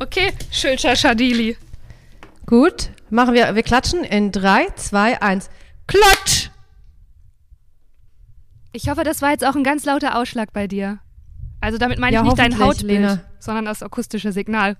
Okay, Schulcher Schadili. Gut, machen wir, wir klatschen in 3, 2, 1. Klatsch! Ich hoffe, das war jetzt auch ein ganz lauter Ausschlag bei dir. Also damit meine Ja, ich nicht dein Hautbild, Lena. sondern das akustische Signal.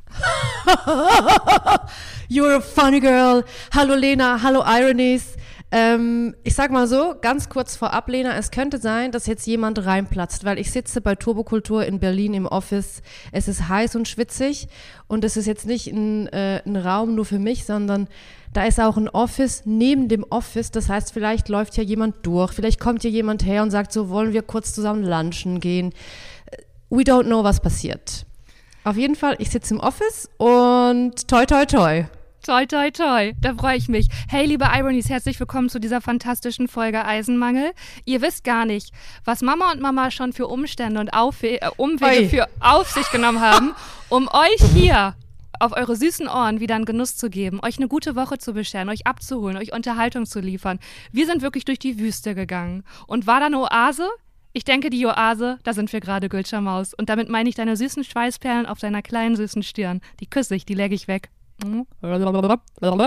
You're a funny girl. Hallo Lena, hallo Ironies. Ähm, ich sag mal so, ganz kurz vorab, Lena, es könnte sein, dass jetzt jemand reinplatzt, weil ich sitze bei Turbokultur in Berlin im Office. Es ist heiß und schwitzig und es ist jetzt nicht ein, äh, ein Raum nur für mich, sondern da ist auch ein Office neben dem Office. Das heißt, vielleicht läuft hier jemand durch, vielleicht kommt hier jemand her und sagt so, wollen wir kurz zusammen lunchen gehen. We don't know, was passiert. Auf jeden Fall, ich sitze im Office und toi toi toi. Toi, toi, toi. Da freue ich mich. Hey, liebe Ironies, herzlich willkommen zu dieser fantastischen Folge Eisenmangel. Ihr wisst gar nicht, was Mama und Mama schon für Umstände und Aufwe äh, Umwege Oi. für auf sich genommen haben, um euch hier auf eure süßen Ohren wieder einen Genuss zu geben, euch eine gute Woche zu bescheren, euch abzuholen, euch Unterhaltung zu liefern. Wir sind wirklich durch die Wüste gegangen. Und war da eine Oase? Ich denke, die Oase, da sind wir gerade, Gülscher Maus. Und damit meine ich deine süßen Schweißperlen auf deiner kleinen süßen Stirn. Die küsse ich, die lege ich weg.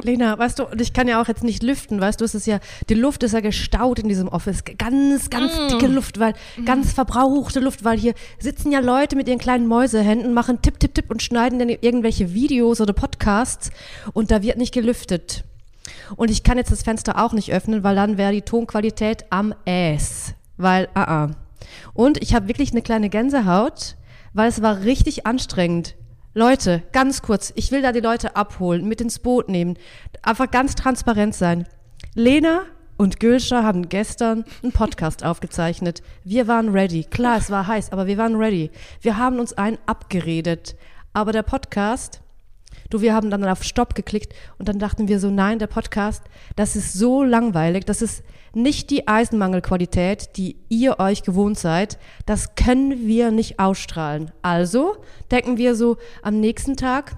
Lena, weißt du, und ich kann ja auch jetzt nicht lüften, weißt du, es ist ja, die Luft ist ja gestaut in diesem Office. Ganz, ganz dicke Luft, weil, ganz verbrauchte Luft, weil hier sitzen ja Leute mit ihren kleinen Mäusehänden, machen tipp, tipp, tipp und schneiden dann irgendwelche Videos oder Podcasts und da wird nicht gelüftet. Und ich kann jetzt das Fenster auch nicht öffnen, weil dann wäre die Tonqualität am Ass. Weil, ah, ah. Und ich habe wirklich eine kleine Gänsehaut, weil es war richtig anstrengend. Leute, ganz kurz, ich will da die Leute abholen, mit ins Boot nehmen, einfach ganz transparent sein. Lena und Gülscher haben gestern einen Podcast aufgezeichnet. Wir waren ready. Klar, es war heiß, aber wir waren ready. Wir haben uns einen abgeredet. Aber der Podcast, du, wir haben dann auf Stopp geklickt und dann dachten wir so, nein, der Podcast, das ist so langweilig, das ist nicht die Eisenmangelqualität, die ihr euch gewohnt seid. Das können wir nicht ausstrahlen. Also denken wir so am nächsten Tag,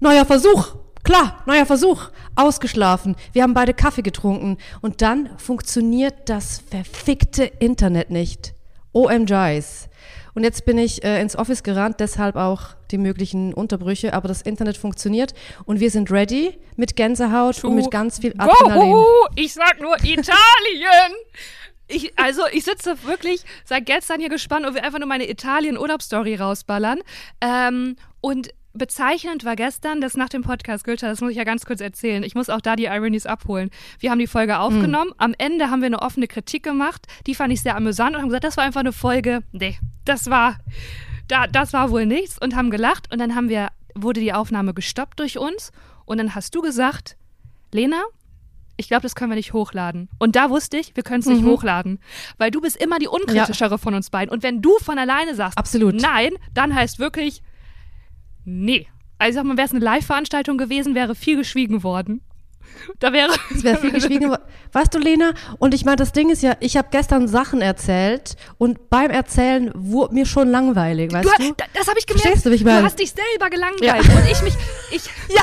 neuer Versuch. Klar, neuer Versuch. Ausgeschlafen. Wir haben beide Kaffee getrunken. Und dann funktioniert das verfickte Internet nicht. OMGs. Und jetzt bin ich äh, ins Office gerannt, deshalb auch die möglichen Unterbrüche. Aber das Internet funktioniert und wir sind ready mit Gänsehaut und mit ganz viel Adrenalin. Gohu! Ich sag nur Italien! Ich, also, ich sitze wirklich seit gestern hier gespannt und will einfach nur meine Italien-Urlaubsstory rausballern. Ähm, und bezeichnend war gestern, das nach dem Podcast, Gülter, das muss ich ja ganz kurz erzählen. Ich muss auch da die Ironies abholen. Wir haben die Folge aufgenommen. Am Ende haben wir eine offene Kritik gemacht. Die fand ich sehr amüsant und haben gesagt, das war einfach eine Folge. Nee, das war, da, das war wohl nichts und haben gelacht. Und dann haben wir, wurde die Aufnahme gestoppt durch uns. Und dann hast du gesagt, Lena, ich glaube, das können wir nicht hochladen. Und da wusste ich, wir können es nicht hochladen. Weil du bist immer die unkritischere von uns beiden. Und wenn du von alleine sagst, Absolut. nein, dann heißt wirklich, nee. Also sag mal, wäre es eine Live-Veranstaltung gewesen, wäre viel geschwiegen worden. Da wäre. Es wäre viel geschwiegen. worden. Weißt du, Lena? Und ich meine, das Ding ist ja, ich habe gestern Sachen erzählt und beim Erzählen wurde mir schon langweilig, weißt Du, du? da- das habe ich gemerkt. Verstehst du, wie ich du hast dich selber gelangweilt. Ja. Und ich mich. Ich, Ja!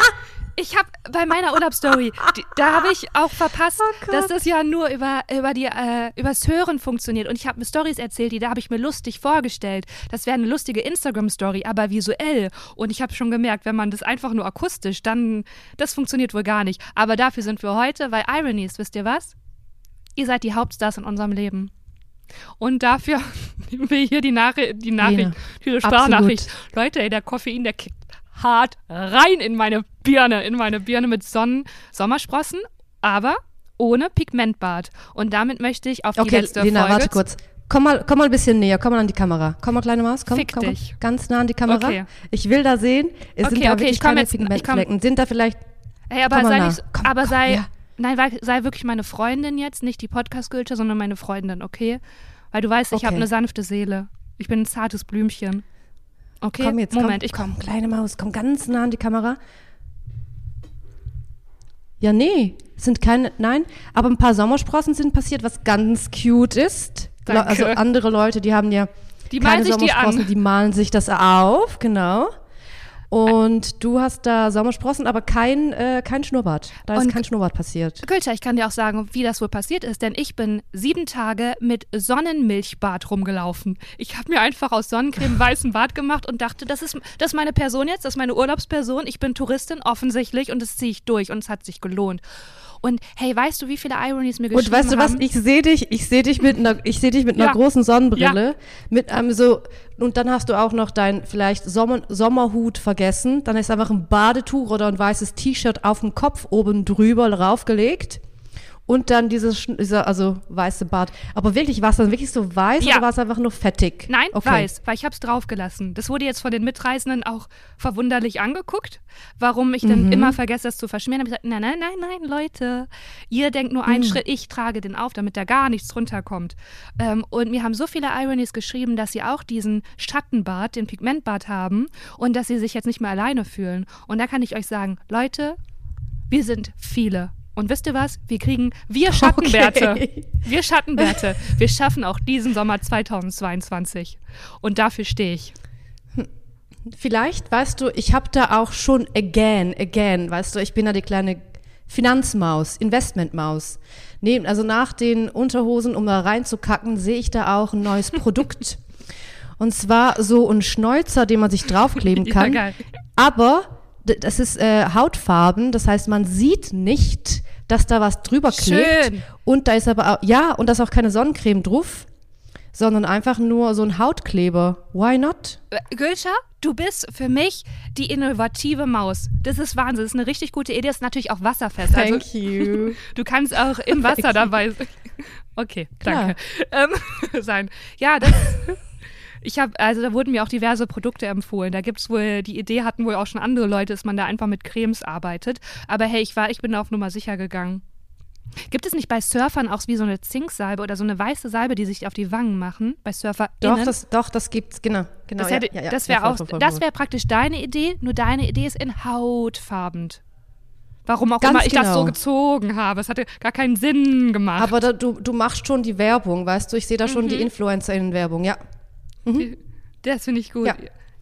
Ich habe bei meiner Urlaubsstory, da habe ich auch verpasst, Oh dass das ja nur über, über die, äh, übers Hören funktioniert. Und ich habe mir Stories erzählt, die da habe ich mir lustig vorgestellt. Das wäre eine lustige Instagram-Story, aber visuell. Und ich habe schon gemerkt, wenn man das einfach nur akustisch, dann, das funktioniert wohl gar nicht. Aber dafür sind wir heute, weil Ironies, wisst ihr was? Ihr seid die Hauptstars in unserem Leben. Und dafür nehmen wir hier die, Nachri die Nachricht, Lena, diese Sprachnachricht. Leute, ey, der Koffein, der kickt hart rein in meine Birne, in meine Birne mit Sonnen Sommersprossen, aber ohne Pigmentbad. Und damit möchte ich auf die Okay, letzte Lena, Folge. warte kurz. Komm mal, komm mal ein bisschen näher, komm mal an die Kamera. Komm mal, kleine Maus, komm, Fick komm, dich. ganz nah an die Kamera. Okay. Ich will da sehen, es Okay, sind da okay, wirklich ich keine jetzt- ich Pigmentflecken. Sind da vielleicht, Hey, aber mal sei nicht, Komm, aber komm, sei, ja. nein, sei wirklich meine Freundin jetzt, nicht die Podcast-Gülsche, sondern meine Freundin, okay? Weil du weißt, ich habe Okay. eine sanfte Seele. Ich bin ein zartes Blümchen. Okay, komm jetzt, Moment, komm, ich komme. komm, kleine Maus, komm ganz nah an die Kamera. Ja, nee, sind keine, nein, aber ein paar Sommersprossen sind passiert, was ganz cute ist. Danke. Also andere Leute, die haben ja Die malen keine die Sommersprossen, die malen sich das auf, genau. Und du hast da Sommersprossen, aber kein, äh, kein Schnurrbart. Da ist Und- kein Schnurrbart passiert. Gülscha, ich kann dir auch sagen, wie das wohl passiert ist, denn ich bin sieben Tage mit Sonnenmilchbart rumgelaufen. Ich habe mir einfach aus Sonnencreme weißen Bart gemacht und dachte, das ist, das ist meine Person jetzt, das ist meine Urlaubsperson. Ich bin Touristin, offensichtlich, und das ziehe ich durch und es hat sich gelohnt. Und hey, weißt du, wie viele Ironies mir geschrieben Und weißt du was? haben? Ich sehe dich, ich sehe dich mit einer, ich sehe dich mit einer Ja. großen Sonnenbrille, mit einem so und dann hast du auch noch dein vielleicht Sommer, Sommerhut vergessen. Dann ist einfach ein Badetuch oder ein weißes T-Shirt auf dem Kopf oben drüber raufgelegt. Und dann dieses, dieser, also weiße Bart. Aber wirklich, war es dann wirklich so weiß Ja. oder war es einfach nur fettig? Nein, okay. weiß, weil ich habe es draufgelassen. Das wurde jetzt von den Mitreisenden auch verwunderlich angeguckt, warum ich dann immer vergesse, das zu verschmieren. Ich gesagt, nein, nein, nein, nein, Leute, ihr denkt nur einen Schritt, ich trage den auf, damit da gar nichts runterkommt. Ähm, und mir haben so viele Ironies geschrieben, dass sie auch diesen Schattenbart, den Pigmentbart haben und dass sie sich jetzt nicht mehr alleine fühlen. Und da kann ich euch sagen, Leute, wir sind viele. Und wisst ihr was? Wir kriegen, wir Schattenbärte. Okay. Wir Schattenbärte. Wir schaffen auch diesen Sommer 2022. Und dafür stehe ich. Vielleicht, weißt du, ich habe da auch schon again, again, weißt du, ich bin da die kleine Finanzmaus, Investmentmaus. Neben, also nach den Unterhosen, um da reinzukacken, sehe ich da auch ein neues Produkt. Und zwar so ein Schnäuzer, den man sich draufkleben Ja, kann. geil. Aber das ist äh, Hautfarben, das heißt, man sieht nicht, dass da was drüber klebt. Schön. Und da ist aber auch, ja, und da ist auch keine Sonnencreme drauf, sondern einfach nur so ein Hautkleber. Why not? Äh, Gülscha, du bist für mich die innovative Maus. Das ist Wahnsinn. Das ist eine richtig gute Idee. Das ist natürlich auch wasserfest. Also, Thank you. du kannst auch im Wasser dabei sein. Okay, danke. Ähm, sein. Ja, das. Ich habe, also da wurden mir auch diverse Produkte empfohlen. Da gibt's wohl, die Idee hatten wohl auch schon andere Leute, dass man da einfach mit Cremes arbeitet. Aber hey, ich war, ich bin auf Nummer sicher gegangen. Gibt es nicht bei Surfern auch wie so eine Zinksalbe oder so eine weiße Salbe, die sich auf die Wangen machen? Bei Surfer Doch, das, doch, das gibt's, genau. genau das ja, ja, ja, das wäre auch, voll, voll, das wäre praktisch deine Idee, nur deine Idee ist in hautfarbend. Warum auch Ganz immer ich das genau. so gezogen habe. Es hatte gar keinen Sinn gemacht. Aber da, du, du machst schon die Werbung, weißt du? Ich sehe da schon Mhm. die InfluencerInnen-Werbung, ja. Das finde ich gut. Ja.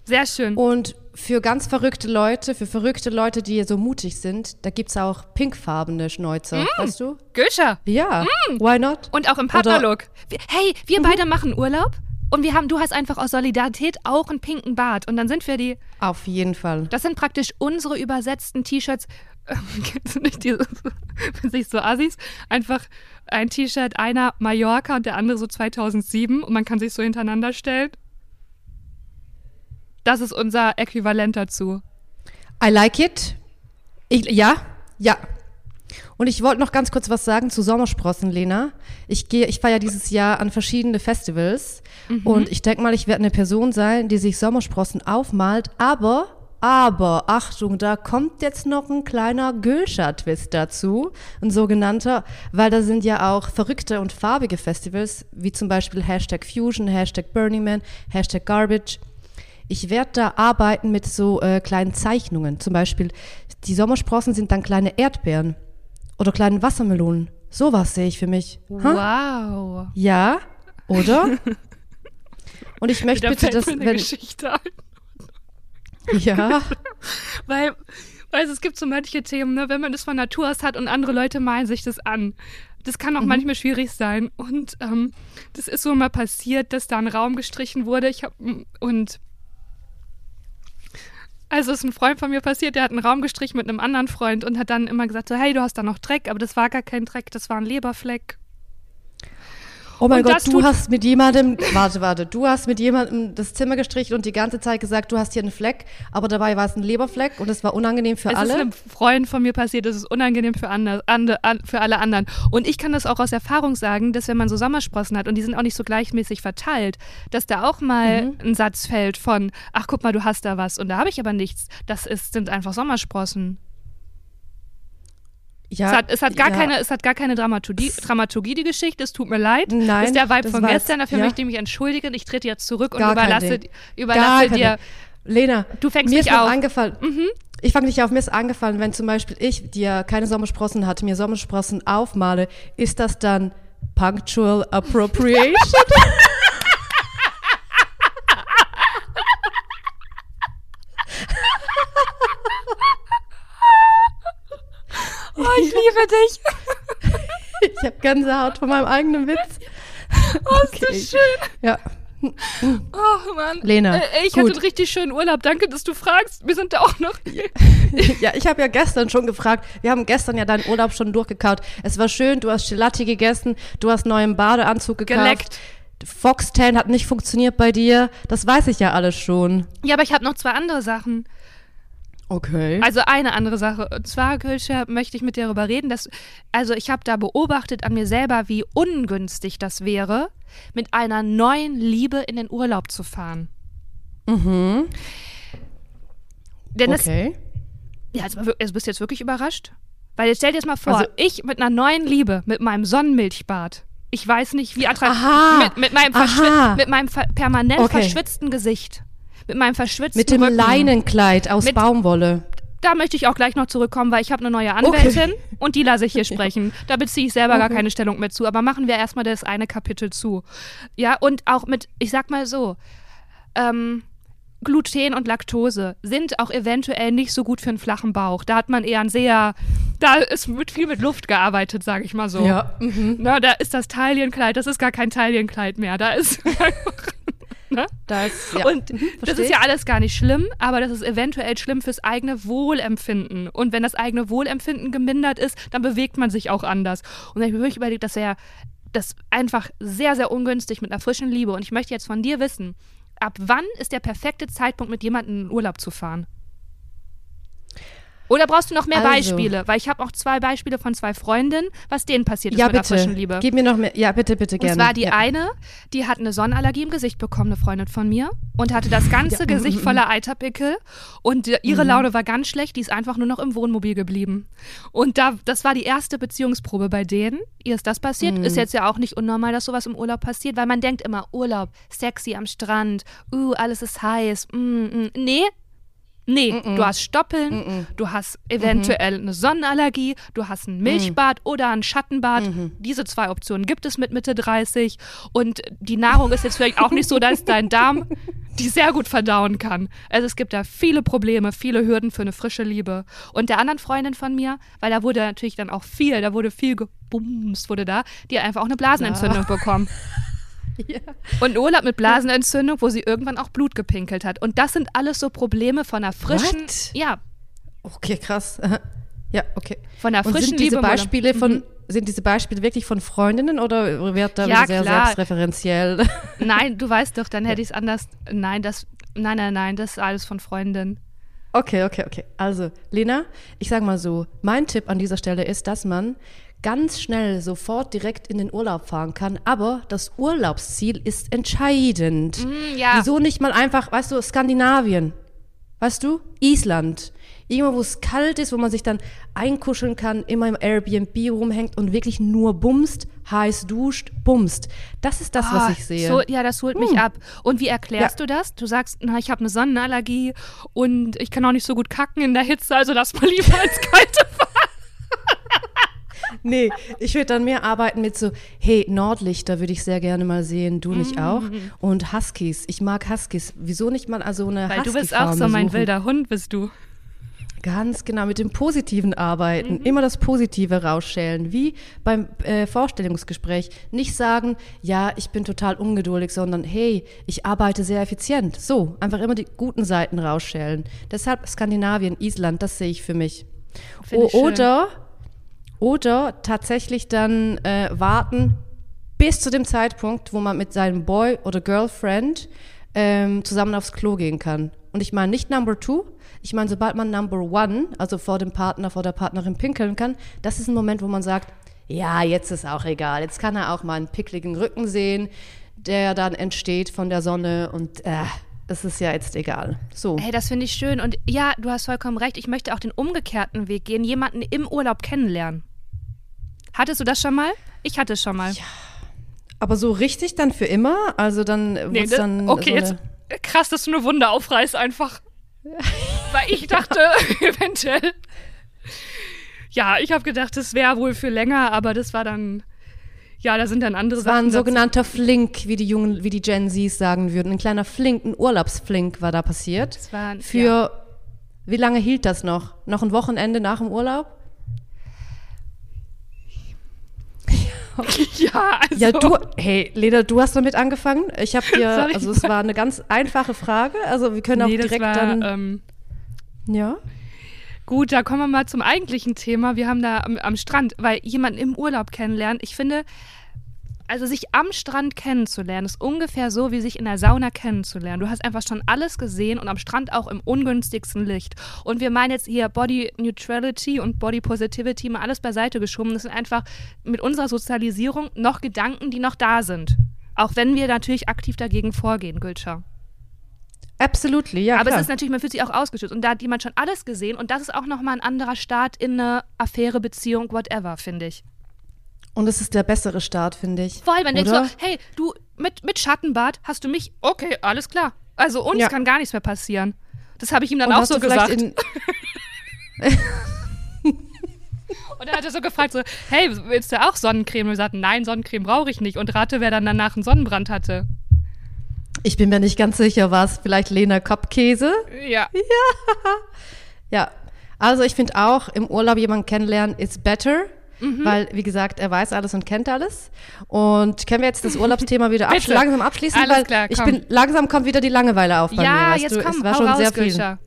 Sehr schön. Und für ganz verrückte Leute, für verrückte Leute, die so mutig sind, da gibt's auch pinkfarbene Schnäuzer, Mm. weißt du? Göscher. Ja, why not? Und auch im Partnerlook. Hey, wir beide machen Urlaub und wir haben, du hast einfach aus Solidarität auch einen pinken Bart. Und dann sind wir die, Auf jeden Fall. das sind praktisch unsere übersetzten T-Shirts. Kennst du nicht diese, wenn sich so Assis, einfach ein T-Shirt, einer Mallorca und der andere so 2007 und man kann sich so hintereinander stellen? Das ist unser Äquivalent dazu. I like it. Ich, ja, ja. Und ich wollte noch ganz kurz was sagen zu Sommersprossen, Lena. Ich gehe, ich fahre ja dieses Jahr an verschiedene Festivals und ich denke mal, ich werde eine Person sein, die sich Sommersprossen aufmalt, aber, aber, Achtung, da kommt jetzt noch ein kleiner Gülscher-Twist dazu, ein sogenannter, weil da sind ja auch verrückte und farbige Festivals, wie zum Beispiel Hashtag Fusion, Hashtag Burning Man, Hashtag Garbage. Ich werde da arbeiten mit so äh, kleinen Zeichnungen. Zum Beispiel, die Sommersprossen sind dann kleine Erdbeeren oder kleine Wassermelonen. Sowas sehe ich für mich. Ha? Wow. Ja, oder? Und ich möchte bitte, dass wenn Geschichte ein. Ja, Weil, weil es gibt so manche Themen, ne, wenn man das von Natur aus hat und andere Leute malen sich das an. Das kann auch Mhm. manchmal schwierig sein. Und ähm, das ist so mal passiert, dass da ein Raum gestrichen wurde. Ich hab, und also ist ein Freund von mir passiert, der hat einen Raum gestrichen mit einem anderen Freund und hat dann immer gesagt, so, hey, du hast da noch Dreck, aber das war gar kein Dreck, das war ein Leberfleck. Oh mein Und Gott, du hast mit jemandem, warte, warte, du hast mit jemandem das Zimmer gestrichen und die ganze Zeit gesagt, du hast hier einen Fleck, aber dabei war es ein Leberfleck und es war unangenehm für Es alle. ist einem Freund von mir passiert, es ist unangenehm für, andere, ande, an, für alle anderen. Und ich kann das auch aus Erfahrung sagen, dass wenn man so Sommersprossen hat und die sind auch nicht so gleichmäßig verteilt, dass da auch mal Mhm. ein Satz fällt von, ach guck mal, du hast da was und da habe ich aber nichts. Das ist, sind einfach Sommersprossen. Ja, es, hat, es, hat gar ja. keine, es hat gar keine Dramaturgie, Dramaturgie, die Geschichte, es tut mir leid. Nein, ist der Vibe von gestern, dafür ja. möchte ich mich entschuldigen. Ich trete jetzt zurück und Gar überlasse, Ding. überlasse dir. keine- Lena, Du fängst mir mich ist auf. Mhm. eingefallen. Ich fange dich auf. Mir ist eingefallen, wenn zum Beispiel ich, ja keine Sommersprossen hatte, mir Sommersprossen aufmale, ist das dann Punctual Appropriation? Ich liebe dich. Ich habe Gänsehaut von meinem eigenen Witz. Oh, ist das schön. Ja. Oh Mann. Lena, Äh, ich gut. hatte einen richtig schönen Urlaub. Danke, dass du fragst. Wir sind da auch noch. Ja, ich habe ja gestern schon gefragt. Wir haben gestern ja deinen Urlaub schon durchgekaut. Es war schön, du hast Gelati gegessen, du hast neuen Badeanzug gekauft. Geleckt. Foxtail hat nicht funktioniert bei dir. Das weiß ich ja alles schon. Ja, aber ich habe noch zwei andere Sachen. Okay. Also eine andere Sache. Und zwar, Gülscha, möchte ich mit dir darüber reden, dass, also ich habe da beobachtet an mir selber, wie ungünstig das wäre, mit einer neuen Liebe in den Urlaub zu fahren. Mhm. Denn das, okay. ja, also, wir- also bist du jetzt wirklich überrascht? Weil jetzt stell dir das mal vor, Also- ich mit einer neuen Liebe, mit meinem Sonnenmilchbad. Ich weiß nicht, wie attraktiv. Mit, mit meinem, Aha. mit meinem permanent Okay. verschwitzten Gesicht. Mit meinem verschwitzten Mit dem Rücken. Leinenkleid aus Mit- Baumwolle. Da möchte ich auch gleich noch zurückkommen, weil ich habe eine neue Anwältin und die lasse ich hier sprechen. Da beziehe ich selber gar keine Stellung mehr zu. Aber machen wir erstmal das eine Kapitel zu. Ja, und auch mit, ich sag mal so, ähm, Gluten und Laktose sind auch eventuell nicht so gut für einen flachen Bauch. Da hat man eher ein sehr, da ist mit viel mit Luft gearbeitet, sage ich mal so. Ja. Mhm. Na, da ist das Taillenkleid, das ist gar kein Taillenkleid mehr. Da ist Da ist, ja. und Mhm, das ist ja alles gar nicht schlimm, aber das ist eventuell schlimm fürs eigene Wohlempfinden. Und wenn das eigene Wohlempfinden gemindert ist, dann bewegt man sich auch anders. Und ich habe mir wirklich überlegt, dass er das einfach sehr, sehr ungünstig mit einer frischen Liebe. Und ich möchte jetzt von dir wissen, ab wann ist der perfekte Zeitpunkt, mit jemandem in den Urlaub zu fahren? Oder brauchst du noch mehr Also. Beispiele? Weil ich habe auch zwei Beispiele von zwei Freundinnen, was denen passiert ist ja, mit der bitte. frischen Liebe. Gib mir noch mehr. Ja, bitte, bitte gerne. Und zwar die ja. eine, die hat eine Sonnenallergie im Gesicht bekommen, eine Freundin von mir, und hatte das ganze mm, Gesicht voller Eiterpickel. Und äh, ihre Laune war ganz schlecht, die ist einfach nur noch im Wohnmobil geblieben. Und da, das war die erste Beziehungsprobe bei denen. Ihr ist das passiert. Mm. Ist jetzt ja auch nicht unnormal, dass sowas im Urlaub passiert, weil man denkt immer, Urlaub, sexy am Strand, uh, alles ist heiß. Mm, mm. Nee. Nee, du hast Stoppeln, du hast eventuell eine Sonnenallergie, du hast ein Milchbad oder ein Schattenbad. Diese zwei Optionen gibt es mit Mitte 30. Und die Nahrung ist jetzt vielleicht auch nicht so, dass dein Darm die sehr gut verdauen kann. Also es gibt da viele Probleme, viele Hürden für eine frische Liebe. Und der anderen Freundin von mir, weil da wurde natürlich dann auch viel, da wurde viel gebumst, wurde da, die hat einfach auch eine Blasenentzündung bekommen. Ja. Und Urlaub mit Blasenentzündung, wo sie irgendwann auch Blut gepinkelt hat. Und das sind alles so Probleme von einer frischen, What? ja, Okay, krass. Ja, okay. von einer Und frischen sind diese Liebe. im Urlaub. Beispiele von sind diese Beispiele wirklich von Freundinnen oder wird da Ja, sehr klar. selbstreferenziell? Nein, du weißt doch, dann hätte ich es anders. Nein, das, nein, nein, nein, das ist alles von Freundinnen. Okay, okay, okay. Also, Lena, ich sag mal so, mein Tipp an dieser Stelle ist, dass man ganz schnell sofort direkt in den Urlaub fahren kann, aber das Urlaubsziel ist entscheidend. Mm, ja. Wieso nicht mal einfach, weißt du, Skandinavien? Weißt du? Island. Irgendwo, wo es kalt ist, wo man sich dann einkuscheln kann, immer im Airbnb rumhängt und wirklich nur bumst, heiß duscht, bumst. Das ist das, Ah, was ich sehe. So, ja, das holt mich ab. Und wie erklärst Ja. du das? Du sagst, na, ich habe eine Sonnenallergie und ich kann auch nicht so gut kacken in der Hitze, also lass mal lieber ins Kalte fahren. Nee, ich würde dann mehr arbeiten mit so, hey, Nordlichter würde ich sehr gerne mal sehen, du nicht auch? Und Huskies, ich mag Huskies. Wieso nicht mal also eine Weil du bist auch so mein wilder Hund, bist du. Ganz genau, mit dem Positiven Mhm. arbeiten, immer das Positive rausschälen, wie beim äh, Vorstellungsgespräch. Nicht sagen, ja, ich bin total ungeduldig, sondern hey, ich arbeite sehr effizient. So, einfach immer die guten Seiten rausschälen. Deshalb Skandinavien, Island, das sehe ich für mich. Finde ich schön. Oder, tatsächlich dann äh, warten bis zu dem Zeitpunkt, wo man mit seinem Boy oder Girlfriend ähm, zusammen aufs Klo gehen kann. Und ich meine nicht Number Two, ich meine, sobald man Number One, also vor dem Partner, vor der Partnerin pinkeln kann, das ist ein Moment, wo man sagt, ja, jetzt ist auch egal. Jetzt kann er auch mal einen pickligen Rücken sehen, der dann entsteht von der Sonne und äh, es ist ja jetzt egal. So. Hey, das finde ich schön. Und ja, du hast vollkommen recht. Ich möchte auch den umgekehrten Weg gehen, jemanden im Urlaub kennenlernen. Hattest du das schon mal? Ich hatte es schon mal. Aber so richtig dann für immer? Also dann Nee, das- dann okay, so jetzt krass, dass du eine Wunde aufreißt einfach. Weil ich dachte, eventuell. Ja, ich habe gedacht, das wäre wohl für länger, aber das war dann. Ja, da sind dann andere Das war Sachen. ein sogenannter Flink, wie die jungen, wie die Gen Zs sagen würden. Ein kleiner Flink, ein Urlaubsflink war da passiert. Das war ein- Für, ja. wie lange hielt das noch? Noch ein Wochenende nach dem Urlaub? ja, also. Ja, du, hey, Lena, du hast damit angefangen. Ich habe dir, also es war eine ganz einfache Frage. Also wir können auch nee, das direkt war, dann, ähm, ja. Gut, da kommen wir mal zum eigentlichen Thema. Wir haben da am, am Strand, weil jemanden im Urlaub kennenlernen, ich finde, also sich am Strand kennenzulernen, ist ungefähr so, wie sich in der Sauna kennenzulernen. Du hast einfach schon alles gesehen und am Strand auch im ungünstigsten Licht. Und wir meinen jetzt hier Body Neutrality und Body Positivity mal alles beiseite geschoben. Das sind einfach mit unserer Sozialisierung noch Gedanken, die noch da sind. Auch wenn wir natürlich aktiv dagegen vorgehen, Gülscher. Absolutely, ja. Aber klar. es ist natürlich, man fühlt sich auch ausgeschützt. Und da hat jemand schon alles gesehen. Und das ist auch nochmal ein anderer Start in eine Affäre, Beziehung, whatever, finde ich. Und es ist der bessere Start, finde ich. Vor allem, wenn du Oder? denkst so, hey, du, mit, mit Schattenbart hast du mich, okay, alles klar. Also uns Ja. kann gar nichts mehr passieren. Das habe ich ihm dann Und auch so gesagt. Und dann hat er so gefragt, so, hey, willst du auch Sonnencreme? Und wir sagten, nein, Sonnencreme brauche ich nicht. Und rate, wer dann danach einen Sonnenbrand hatte. Ich bin mir nicht ganz sicher, war es vielleicht Lena Koppkäse? Ja. Ja. Also ich finde auch, im Urlaub jemanden kennenlernen is better. Mhm. Weil, wie gesagt, er weiß alles und kennt alles. Und können wir jetzt das Urlaubsthema wieder absch langsam abschließen? Alles weil klar, ich komm. bin langsam kommt wieder die Langeweile auf bei mir. Ja, jetzt du? komm, es war schon raus, sehr viel. Gülscha.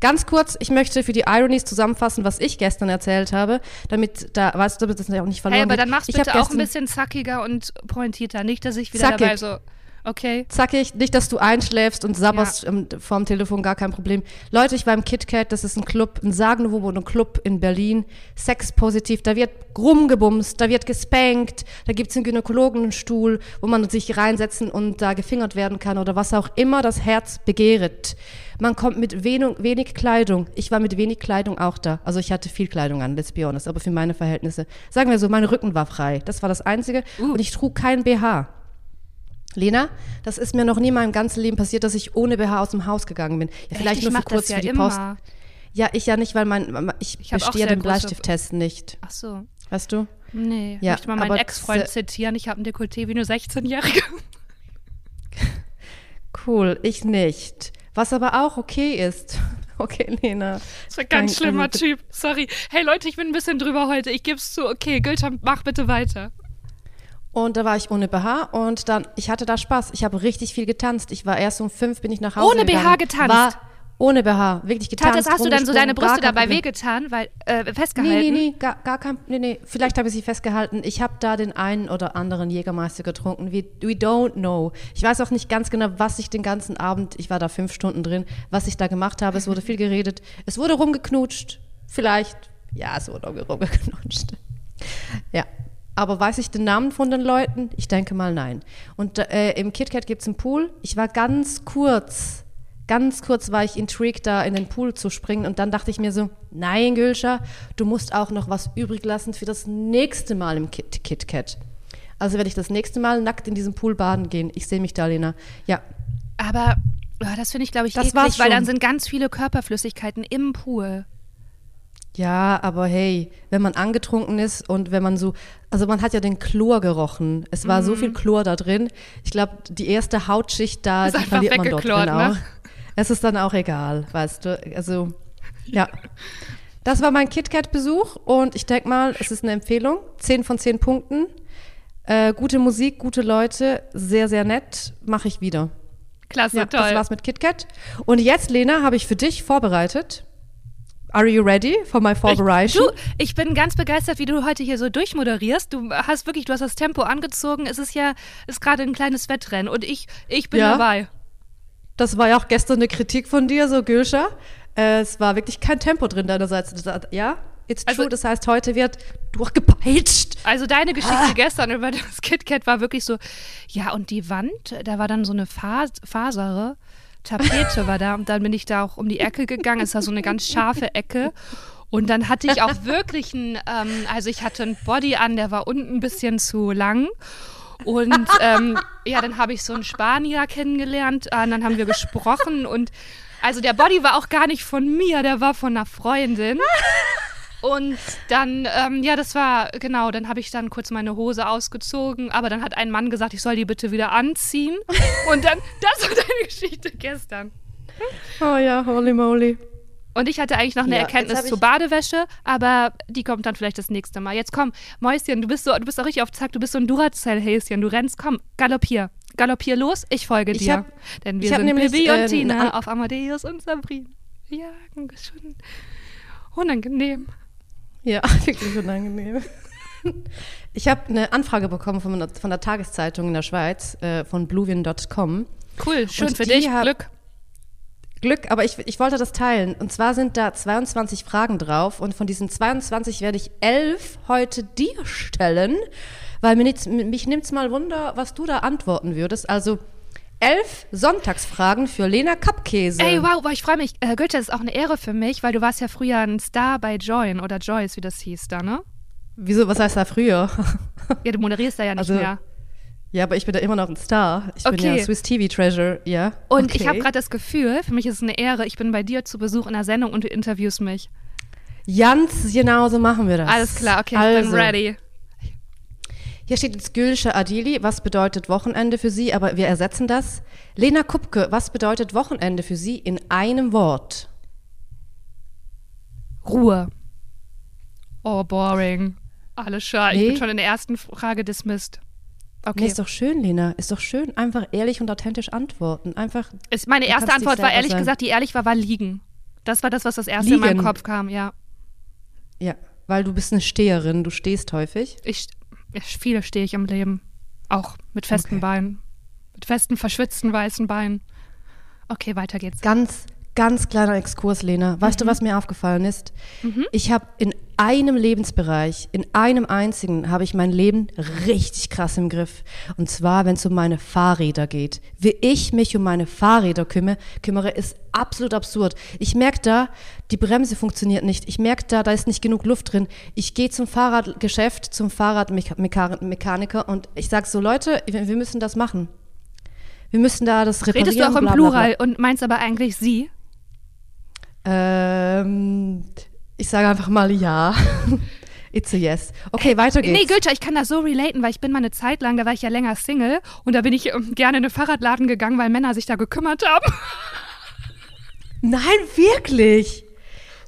Ganz kurz, ich möchte für die Ironies zusammenfassen, was ich gestern erzählt habe, damit da, weißt du, damit das auch nicht verloren Hey, aber dann mach's ich bitte hab auch ein bisschen zackiger und pointierter. Nicht, dass ich wieder Zackig. dabei so, okay. Zackig, nicht, dass du einschläfst und sabberst ähm, vorm Telefon, gar kein Problem. Leute, ich war im KitKat, das ist ein Club, ein sagenumwobenen Club in Berlin, sexpositiv, da wird rumgebumst, da wird gespankt, da gibt's einen Gynäkologenstuhl, wo man sich reinsetzen und da gefingert werden kann oder was auch immer das Herz begehret. Man kommt mit wenig, wenig Kleidung. Ich war mit wenig Kleidung auch da. Also ich hatte viel Kleidung an, let's be honest, aber für meine Verhältnisse. Sagen wir so, mein Rücken war frei. Das war das Einzige. Uh. Und ich trug kein BH. Lena, das ist mir noch nie in meinem ganzen Leben passiert, dass ich ohne BH aus dem Haus gegangen bin. Ja, vielleicht Echt? nur ich für kurz ja für die immer. Post. Ja, ich ja nicht, weil mein ich, Ich bestehe den Bleistifttest nicht. Ach so. Weißt du? Nee, Ja, möchte mal meinen Ex-Freund zitieren. Ich habe ein Dekolleté wie nur 16-Jährige. Cool, ich nicht. Was aber auch okay ist. Okay, Lena. Das war ein ganz Nein, schlimmer also- Typ. Sorry. Hey Leute, ich bin ein bisschen drüber heute. Ich geb's zu. Okay, Gülter, mach bitte weiter. Und da war ich ohne BH und dann, ich hatte da Spaß. Ich habe richtig viel getanzt. Ich war erst um fünf, bin ich nach Hause Ohne BH gegangen. getanzt? War ohne BH, wirklich getanzt. Tates, hast du dann so deine Brüste dabei wehgetan, weil äh, Nee, festgehalten? nee, nee, gar, gar kein, nee, nee. Vielleicht habe ich sie festgehalten. Ich habe da den einen oder anderen Jägermeister getrunken. We, we don't know. Ich weiß auch nicht ganz genau, was ich den ganzen Abend, ich war da fünf Stunden drin, was ich da gemacht habe. Es wurde viel geredet. Es wurde rumgeknutscht. Vielleicht. Ja, es wurde auch rumgeknutscht. Ja. Aber weiß ich den Namen von den Leuten? Ich denke mal nein. Und äh, im KitKat gibt es einen Pool. Ich war ganz kurz, ganz kurz war ich intrigued, da in den Pool zu springen. Und dann dachte ich mir so, nein, Gülscha, du musst auch noch was übrig lassen für das nächste Mal im Kit KitKat. Also werde ich das nächste Mal nackt in diesem Pool baden gehen. Ich sehe mich da, Lena. Ja, Aber ja, das finde ich, glaube ich, Das eklig, weil dann sind ganz viele Körperflüssigkeiten im Pool. Ja, aber hey, wenn man angetrunken ist und wenn man so, also man hat ja den Chlor gerochen. Es war Mhm. so viel Chlor da drin. Ich glaube, die erste Hautschicht da, Ist die einfach verliert man dort drin ne? Es ist dann auch egal, weißt du. Also, ja. Das war mein KitKat-Besuch und ich denke mal, es ist eine Empfehlung. Zehn von zehn Punkten. Äh, gute Musik, gute Leute, sehr, sehr nett. Mache ich wieder. Klasse, Ja, toll. das war's mit KitKat. Und jetzt, Lena, habe ich für dich vorbereitet. Are you ready for my vorbereitung? Du, ich bin ganz begeistert, wie du heute hier so durchmoderierst. Du hast wirklich, du hast das Tempo angezogen. Es ist ja, ist gerade ein kleines Wettrennen und ich, ich bin Ja. dabei. Das war ja auch gestern eine Kritik von dir, so Gülscha. Äh, es war wirklich kein Tempo drin deinerseits. Ja, it's Also- true. Das heißt, heute wird durchgepeitscht. Also deine Geschichte Ah. gestern über das KitKat war wirklich so, ja und die Wand, da war dann so eine Fas fasere Tapete war da und dann bin ich da auch um die Ecke gegangen. Es war so eine ganz scharfe Ecke. Und dann hatte ich auch wirklich ein, ähm, also ich hatte einen Body an, der war unten ein bisschen zu lang. Und ähm, ja, dann habe ich so einen Spanier kennengelernt, äh, und dann haben wir gesprochen und also der Body war auch gar nicht von mir, der war von einer Freundin. Und dann, ähm, ja, das war, genau, dann habe ich dann kurz meine Hose ausgezogen, aber dann hat ein Mann gesagt, ich soll die bitte wieder anziehen. Und dann, das war deine Geschichte gestern. Oh ja, holy moly. Und ich hatte eigentlich noch eine Ja, Erkenntnis zur Badewäsche, aber die kommt dann vielleicht das nächste Mal. Jetzt komm, Mäuschen, du bist so, du bist auch richtig auf Zack, du bist so ein Duracell-Häschen. Du rennst, komm, galoppier. Galoppier los, ich folge Ich dir. hab- Denn ich wir sind nämlich, Bibi äh, und Tina an- auf Amadeus und Sabrina. Ja, schon unangenehm. Ja, wirklich unangenehm. Ich habe eine Anfrage bekommen von, der- von der Tageszeitung in der Schweiz, äh, von bluewin.com. Cool, schön Und für dich, Glück. Glück, aber ich, ich wollte das teilen. Und zwar sind da 22 Fragen drauf und von diesen 22 werde ich elf heute dir stellen, weil mir nichts- mich nimmt's mal Wunder, was du da antworten würdest. Also elf Sonntagsfragen für Lena Kappkäse. Ey, wow, ich freue mich. Äh, Goethe, das ist auch eine Ehre für mich, weil du warst ja früher ein Star bei Join oder Joyce, wie das hieß da, ne? Wieso, was heißt da früher? Ja, du moderierst da ja nicht Also, mehr. ja, aber ich bin da immer noch ein Star. Ich bin Okay. ja Swiss TV Treasure, ja. Und okay. ich habe gerade das Gefühl, für mich ist es eine Ehre, ich bin bei dir zu Besuch in der Sendung und du interviewst mich. Ganz genau so machen wir das. Alles klar, okay, ich also, bin ready. Hier steht jetzt Gülsche Adili, was bedeutet Wochenende für Sie, aber wir ersetzen das. Lena Kupke, was bedeutet Wochenende für Sie in einem Wort? Ruhe. Oh, boring. Alles schade. Ich Nee. bin schon in der ersten Frage dismissed. Nee, Okay. ist doch schön, Lena. Ist doch schön. Einfach ehrlich und authentisch antworten. Einfach. Ist meine erste Antwort war ehrlich sein. gesagt, die ehrlich war, war liegen. Das war das, was das erste in meinem Liegen. Kopf kam, ja. Ja, weil du bist eine Steherin. Du stehst häufig. Ich, ich viele stehe ich im Leben. Auch mit festen Okay. Beinen. Mit festen, verschwitzten, weißen Beinen. Okay, weiter geht's. Ganz, ganz kleiner Exkurs, Lena. Weißt Mhm. du, was mir aufgefallen ist? Ich habe in einem Lebensbereich, in einem einzigen, habe ich mein Leben richtig krass im Griff. Und zwar, wenn es um meine Fahrräder geht. Wie ich mich um meine Fahrräder kümmere, kümmere ist absolut absurd. Ich merke da, die Bremse funktioniert nicht. Ich merke da, da ist nicht genug Luft drin. Ich gehe zum Fahrradgeschäft, zum Fahrradmechaniker und ich sage so, Leute, wir wir müssen das machen. Wir müssen da das reparieren. Redest du auch im bla, bla, bla. Plural und meinst aber eigentlich sie? Ähm, ich sage einfach mal ja. It's a yes. Okay, weiter geht's. Nee, Gülscha, ich kann das so relaten, weil ich bin mal eine Zeit lang, da war ich ja länger Single und da bin ich ähm, gerne in den Fahrradladen gegangen, weil Männer sich da gekümmert haben. Nein, wirklich.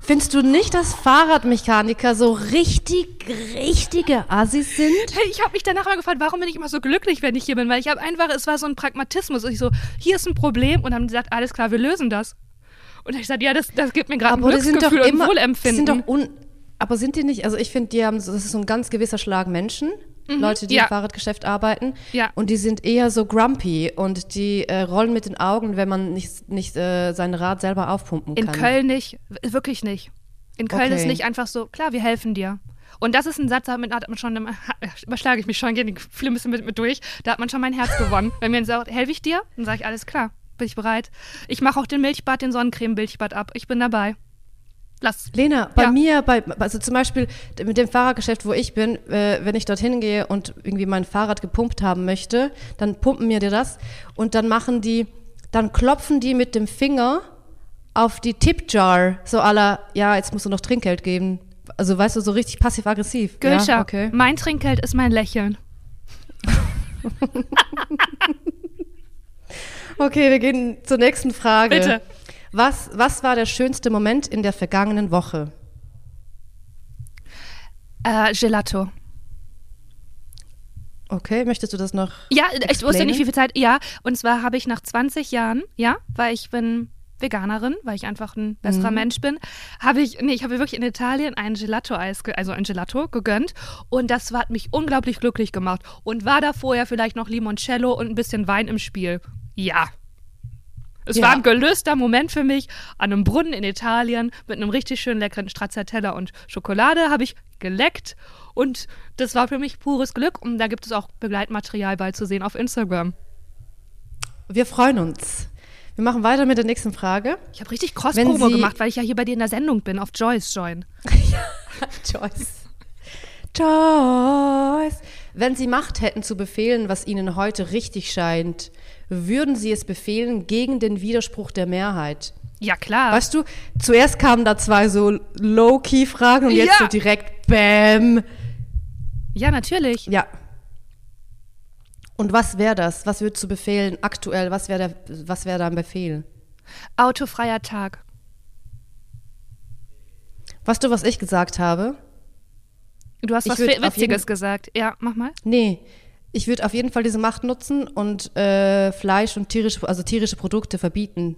Findest du nicht, dass Fahrradmechaniker so richtig, richtige Assis sind? Hey, ich habe mich danach mal gefragt, warum bin ich immer so glücklich, wenn ich hier bin? Weil ich habe einfach, es war so ein Pragmatismus. Ich so, hier ist ein Problem und dann haben gesagt, alles klar, wir lösen das. Und ich sagte, ja, das, das gibt mir gerade ein Glücksgefühl und immer, Wohlempfinden. sind doch un, aber sind die nicht, also ich finde, die haben, so- das ist so ein ganz gewisser Schlag Menschen, Leute, die Mhm. ja. im Fahrradgeschäft arbeiten. Ja. Und die sind eher so grumpy und die äh, rollen mit den Augen, wenn man nicht, nicht äh, sein Rad selber aufpumpen In kann. Köln nicht, wirklich nicht. In Köln Okay. ist nicht einfach so, klar, wir helfen dir. Und das ist ein Satz, damit hat man schon, überschlage ich mich schon, gehen die bisschen mit, mit durch, da hat man schon mein Herz gewonnen. Wenn mir sagt, helfe ich dir? Dann sage ich, alles klar, bin ich bereit. Ich mache auch den Milchbad, den Sonnencreme-Milchbad ab. Ich bin dabei. Lass. Lena, bei Ja. mir, bei, also zum Beispiel mit dem Fahrradgeschäft, wo ich bin, äh, wenn ich dorthin gehe und irgendwie mein Fahrrad gepumpt haben möchte, dann pumpen mir die das und dann machen die, dann klopfen die mit dem Finger auf die Tip-Jar, so aller, ja, jetzt musst du noch Trinkgeld geben. Also weißt du, so richtig passiv-aggressiv. Gülscha, Ja, okay. mein Trinkgeld ist mein Lächeln. okay, wir gehen zur nächsten Frage. Bitte. Was, was war der schönste Moment in der vergangenen Woche? Äh, Gelato. Okay, möchtest du das noch? Ja, ich wusste nicht, wie viel Zeit. Ja, und zwar habe ich nach 20 Jahren, ja, weil ich bin Veganerin, weil ich einfach ein besserer Mhm. Mensch bin, habe ich, nee, ich habe wirklich in Italien ein Gelato-Eis, ge- also ein Gelato gegönnt und das hat mich unglaublich glücklich gemacht und war da vorher vielleicht noch Limoncello und ein bisschen Wein im Spiel. Ja. Es Ja. war ein gelöster Moment für mich an einem Brunnen in Italien mit einem richtig schönen leckeren Stracciatella und Schokolade habe ich geleckt und das war für mich pures Glück und da gibt es auch Begleitmaterial bald zu sehen auf Instagram. Wir freuen uns. Wir machen weiter mit der nächsten Frage. Ich habe richtig Cross-Promo gemacht, weil ich ja hier bei dir in der Sendung bin, auf Joyce Join. Joyce. Joyce. Wenn Sie Macht hätten zu befehlen, was Ihnen heute richtig scheint, würden Sie es befehlen gegen den Widerspruch der Mehrheit? Ja, klar. Weißt du, zuerst kamen da zwei so Low-Key-Fragen und jetzt Ja. so direkt Bäm. Ja, natürlich. Ja. Und was wäre das? Was würdest du befehlen aktuell? Was wäre wär dein Befehl? Autofreier Tag. Weißt du, was ich gesagt habe? Du hast Ich was jeden- Witziges gesagt. Ja, mach mal. Nee, ich würde auf jeden Fall diese Macht nutzen und äh, Fleisch und tierische, also tierische Produkte verbieten.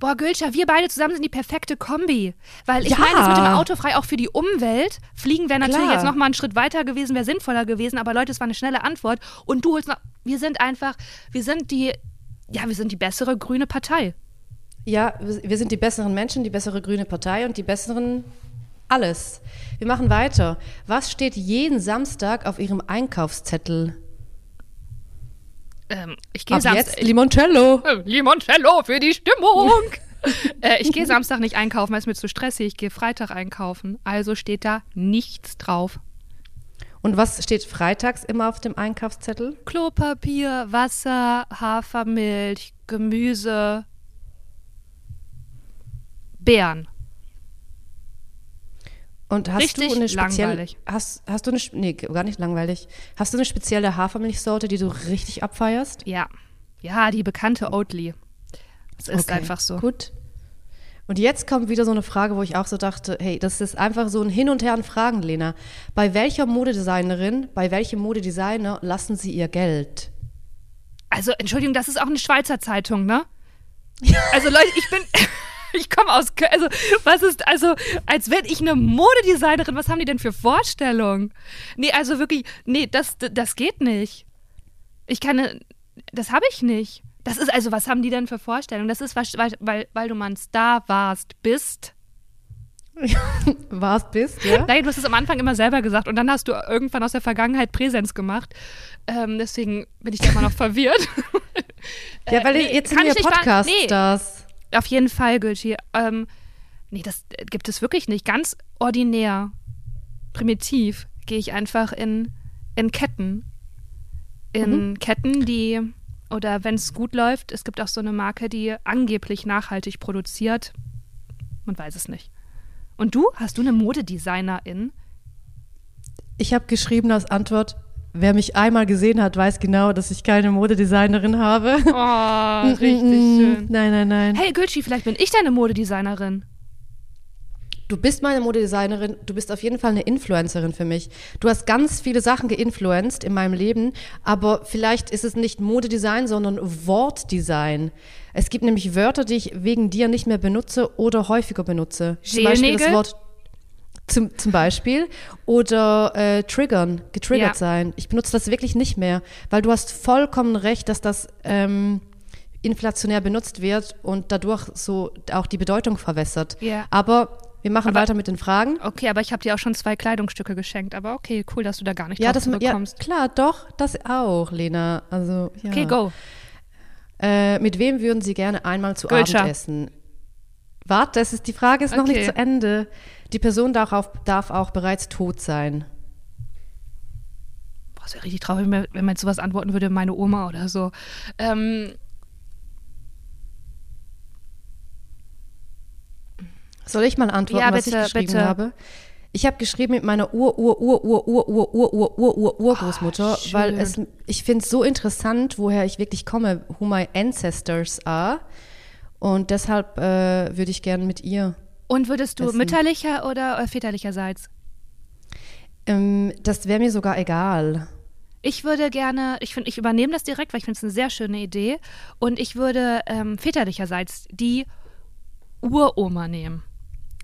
Boah, Gülscha, wir beide zusammen sind die perfekte Kombi. Weil ich Ja. meine, das mit dem Autofrei auch für die Umwelt. Fliegen wäre natürlich Klar. jetzt noch mal einen Schritt weiter gewesen, wäre sinnvoller gewesen. Aber Leute, es war eine schnelle Antwort. Und du holst noch, wir sind einfach, wir sind die, ja, wir sind die bessere grüne Partei. Ja, wir sind die besseren Menschen, die bessere grüne Partei und die besseren alles. Wir machen weiter. Was steht jeden Samstag auf Ihrem Einkaufszettel? Ähm, ich gehe Samstag. jetzt Limoncello. Äh, Limoncello für die Stimmung. äh, ich gehe Samstag nicht einkaufen, weil es mir zu stressig. Ich gehe Freitag einkaufen. Also steht da nichts drauf. Und was steht freitags immer auf dem Einkaufszettel? Klopapier, Wasser, Hafermilch, Gemüse, Beeren. Und hast Richtig du eine spezielle langweilig. hast hast du eine nee, gar nicht langweilig. Hast du eine spezielle Hafermilchsorte, die du richtig abfeierst? Ja. Ja, die bekannte Oatly. Es ist Okay, einfach so. Gut. Und jetzt kommt wieder so eine Frage, wo ich auch so dachte, hey, das ist einfach so ein Hin und Her an Fragen, Lena. Bei welcher Modedesignerin, bei welchem Modedesigner lassen Sie Ihr Geld? Also, Entschuldigung, das ist auch eine Schweizer Zeitung, ne? Also, Leute, ich bin. Ich komme aus Köln. Also, was ist, also, als wenn ich eine Modedesignerin, was haben die denn für Vorstellungen? Nee, also wirklich, nee, das, das geht nicht. Ich kann, das habe ich nicht. Das ist, also, was haben die denn für Vorstellungen? Das ist, was- weil, weil, weil du mal ein Star warst, bist. Was bist, ja? Nein, du hast es am Anfang immer selber gesagt und dann hast du irgendwann aus der Vergangenheit Präsenz gemacht. Ähm, deswegen bin ich da immer noch verwirrt. ja, weil Äh, nee, jetzt sind wir Podcast-Stars. Auf jeden Fall, Gülci. Ähm, nee, das äh, gibt es wirklich nicht. Ganz ordinär, primitiv gehe ich einfach in, in Ketten. In Ketten, die, oder wenn es gut läuft, es gibt auch so eine Marke, die angeblich nachhaltig produziert. Man weiß es nicht. Und du? Hast du eine Modedesignerin? Ich habe geschrieben als Antwort, wer mich einmal gesehen hat, weiß genau, dass ich keine Modedesignerin habe. Oh, richtig Mm, schön. Nein, nein, nein. Hey Gülci, vielleicht bin ich deine Modedesignerin. Du bist meine Modedesignerin, du bist auf jeden Fall eine Influencerin für mich. Du hast ganz viele Sachen geinfluenced in meinem Leben, aber vielleicht ist es nicht Modedesign, sondern Wortdesign. Es gibt nämlich Wörter, die ich wegen dir nicht mehr benutze oder häufiger benutze. Zum Beispiel das? Wort zum, zum Beispiel oder äh, triggern, getriggert Ja. sein. Ich benutze das wirklich nicht mehr, weil du hast vollkommen recht, dass das ähm, inflationär benutzt wird und dadurch so auch die Bedeutung verwässert. Ja. Aber wir machen Aber- weiter mit den Fragen. Okay, aber ich habe dir auch schon zwei Kleidungsstücke geschenkt. Aber okay, cool, dass du da gar nicht Ja, drauf das ja, zurückkommst. klar, doch, das auch, Lena. Also ja. Okay, go. Äh, mit wem würden Sie gerne einmal zu Gülscha. Abend essen? Warte, das ist die Frage ist noch Okay. nicht zu Ende. Die Person darf auch, darf auch bereits tot sein. Boah, es wäre richtig traurig, wenn man- sowas antworten würde, meine Oma oder so. Ähm, Soll ich mal antworten, Ja, was bitte, ich geschrieben bitte. habe? Ich habe geschrieben mit meiner Ur Ur Ur Ur Ur Ur Ur Ur Ur Ur Urgroßmutter, schön. weil es ich finde es so interessant, woher ich wirklich komme, who my ancestors are und deshalb äh, würde ich gerne mit ihr. Und würdest du Essen. mütterlicher oder äh, väterlicherseits? Ähm, das wäre mir sogar egal. Ich würde gerne, ich finde, ich übernehme das direkt, weil ich finde es eine sehr schöne Idee. Und ich würde ähm, väterlicherseits die Uroma nehmen.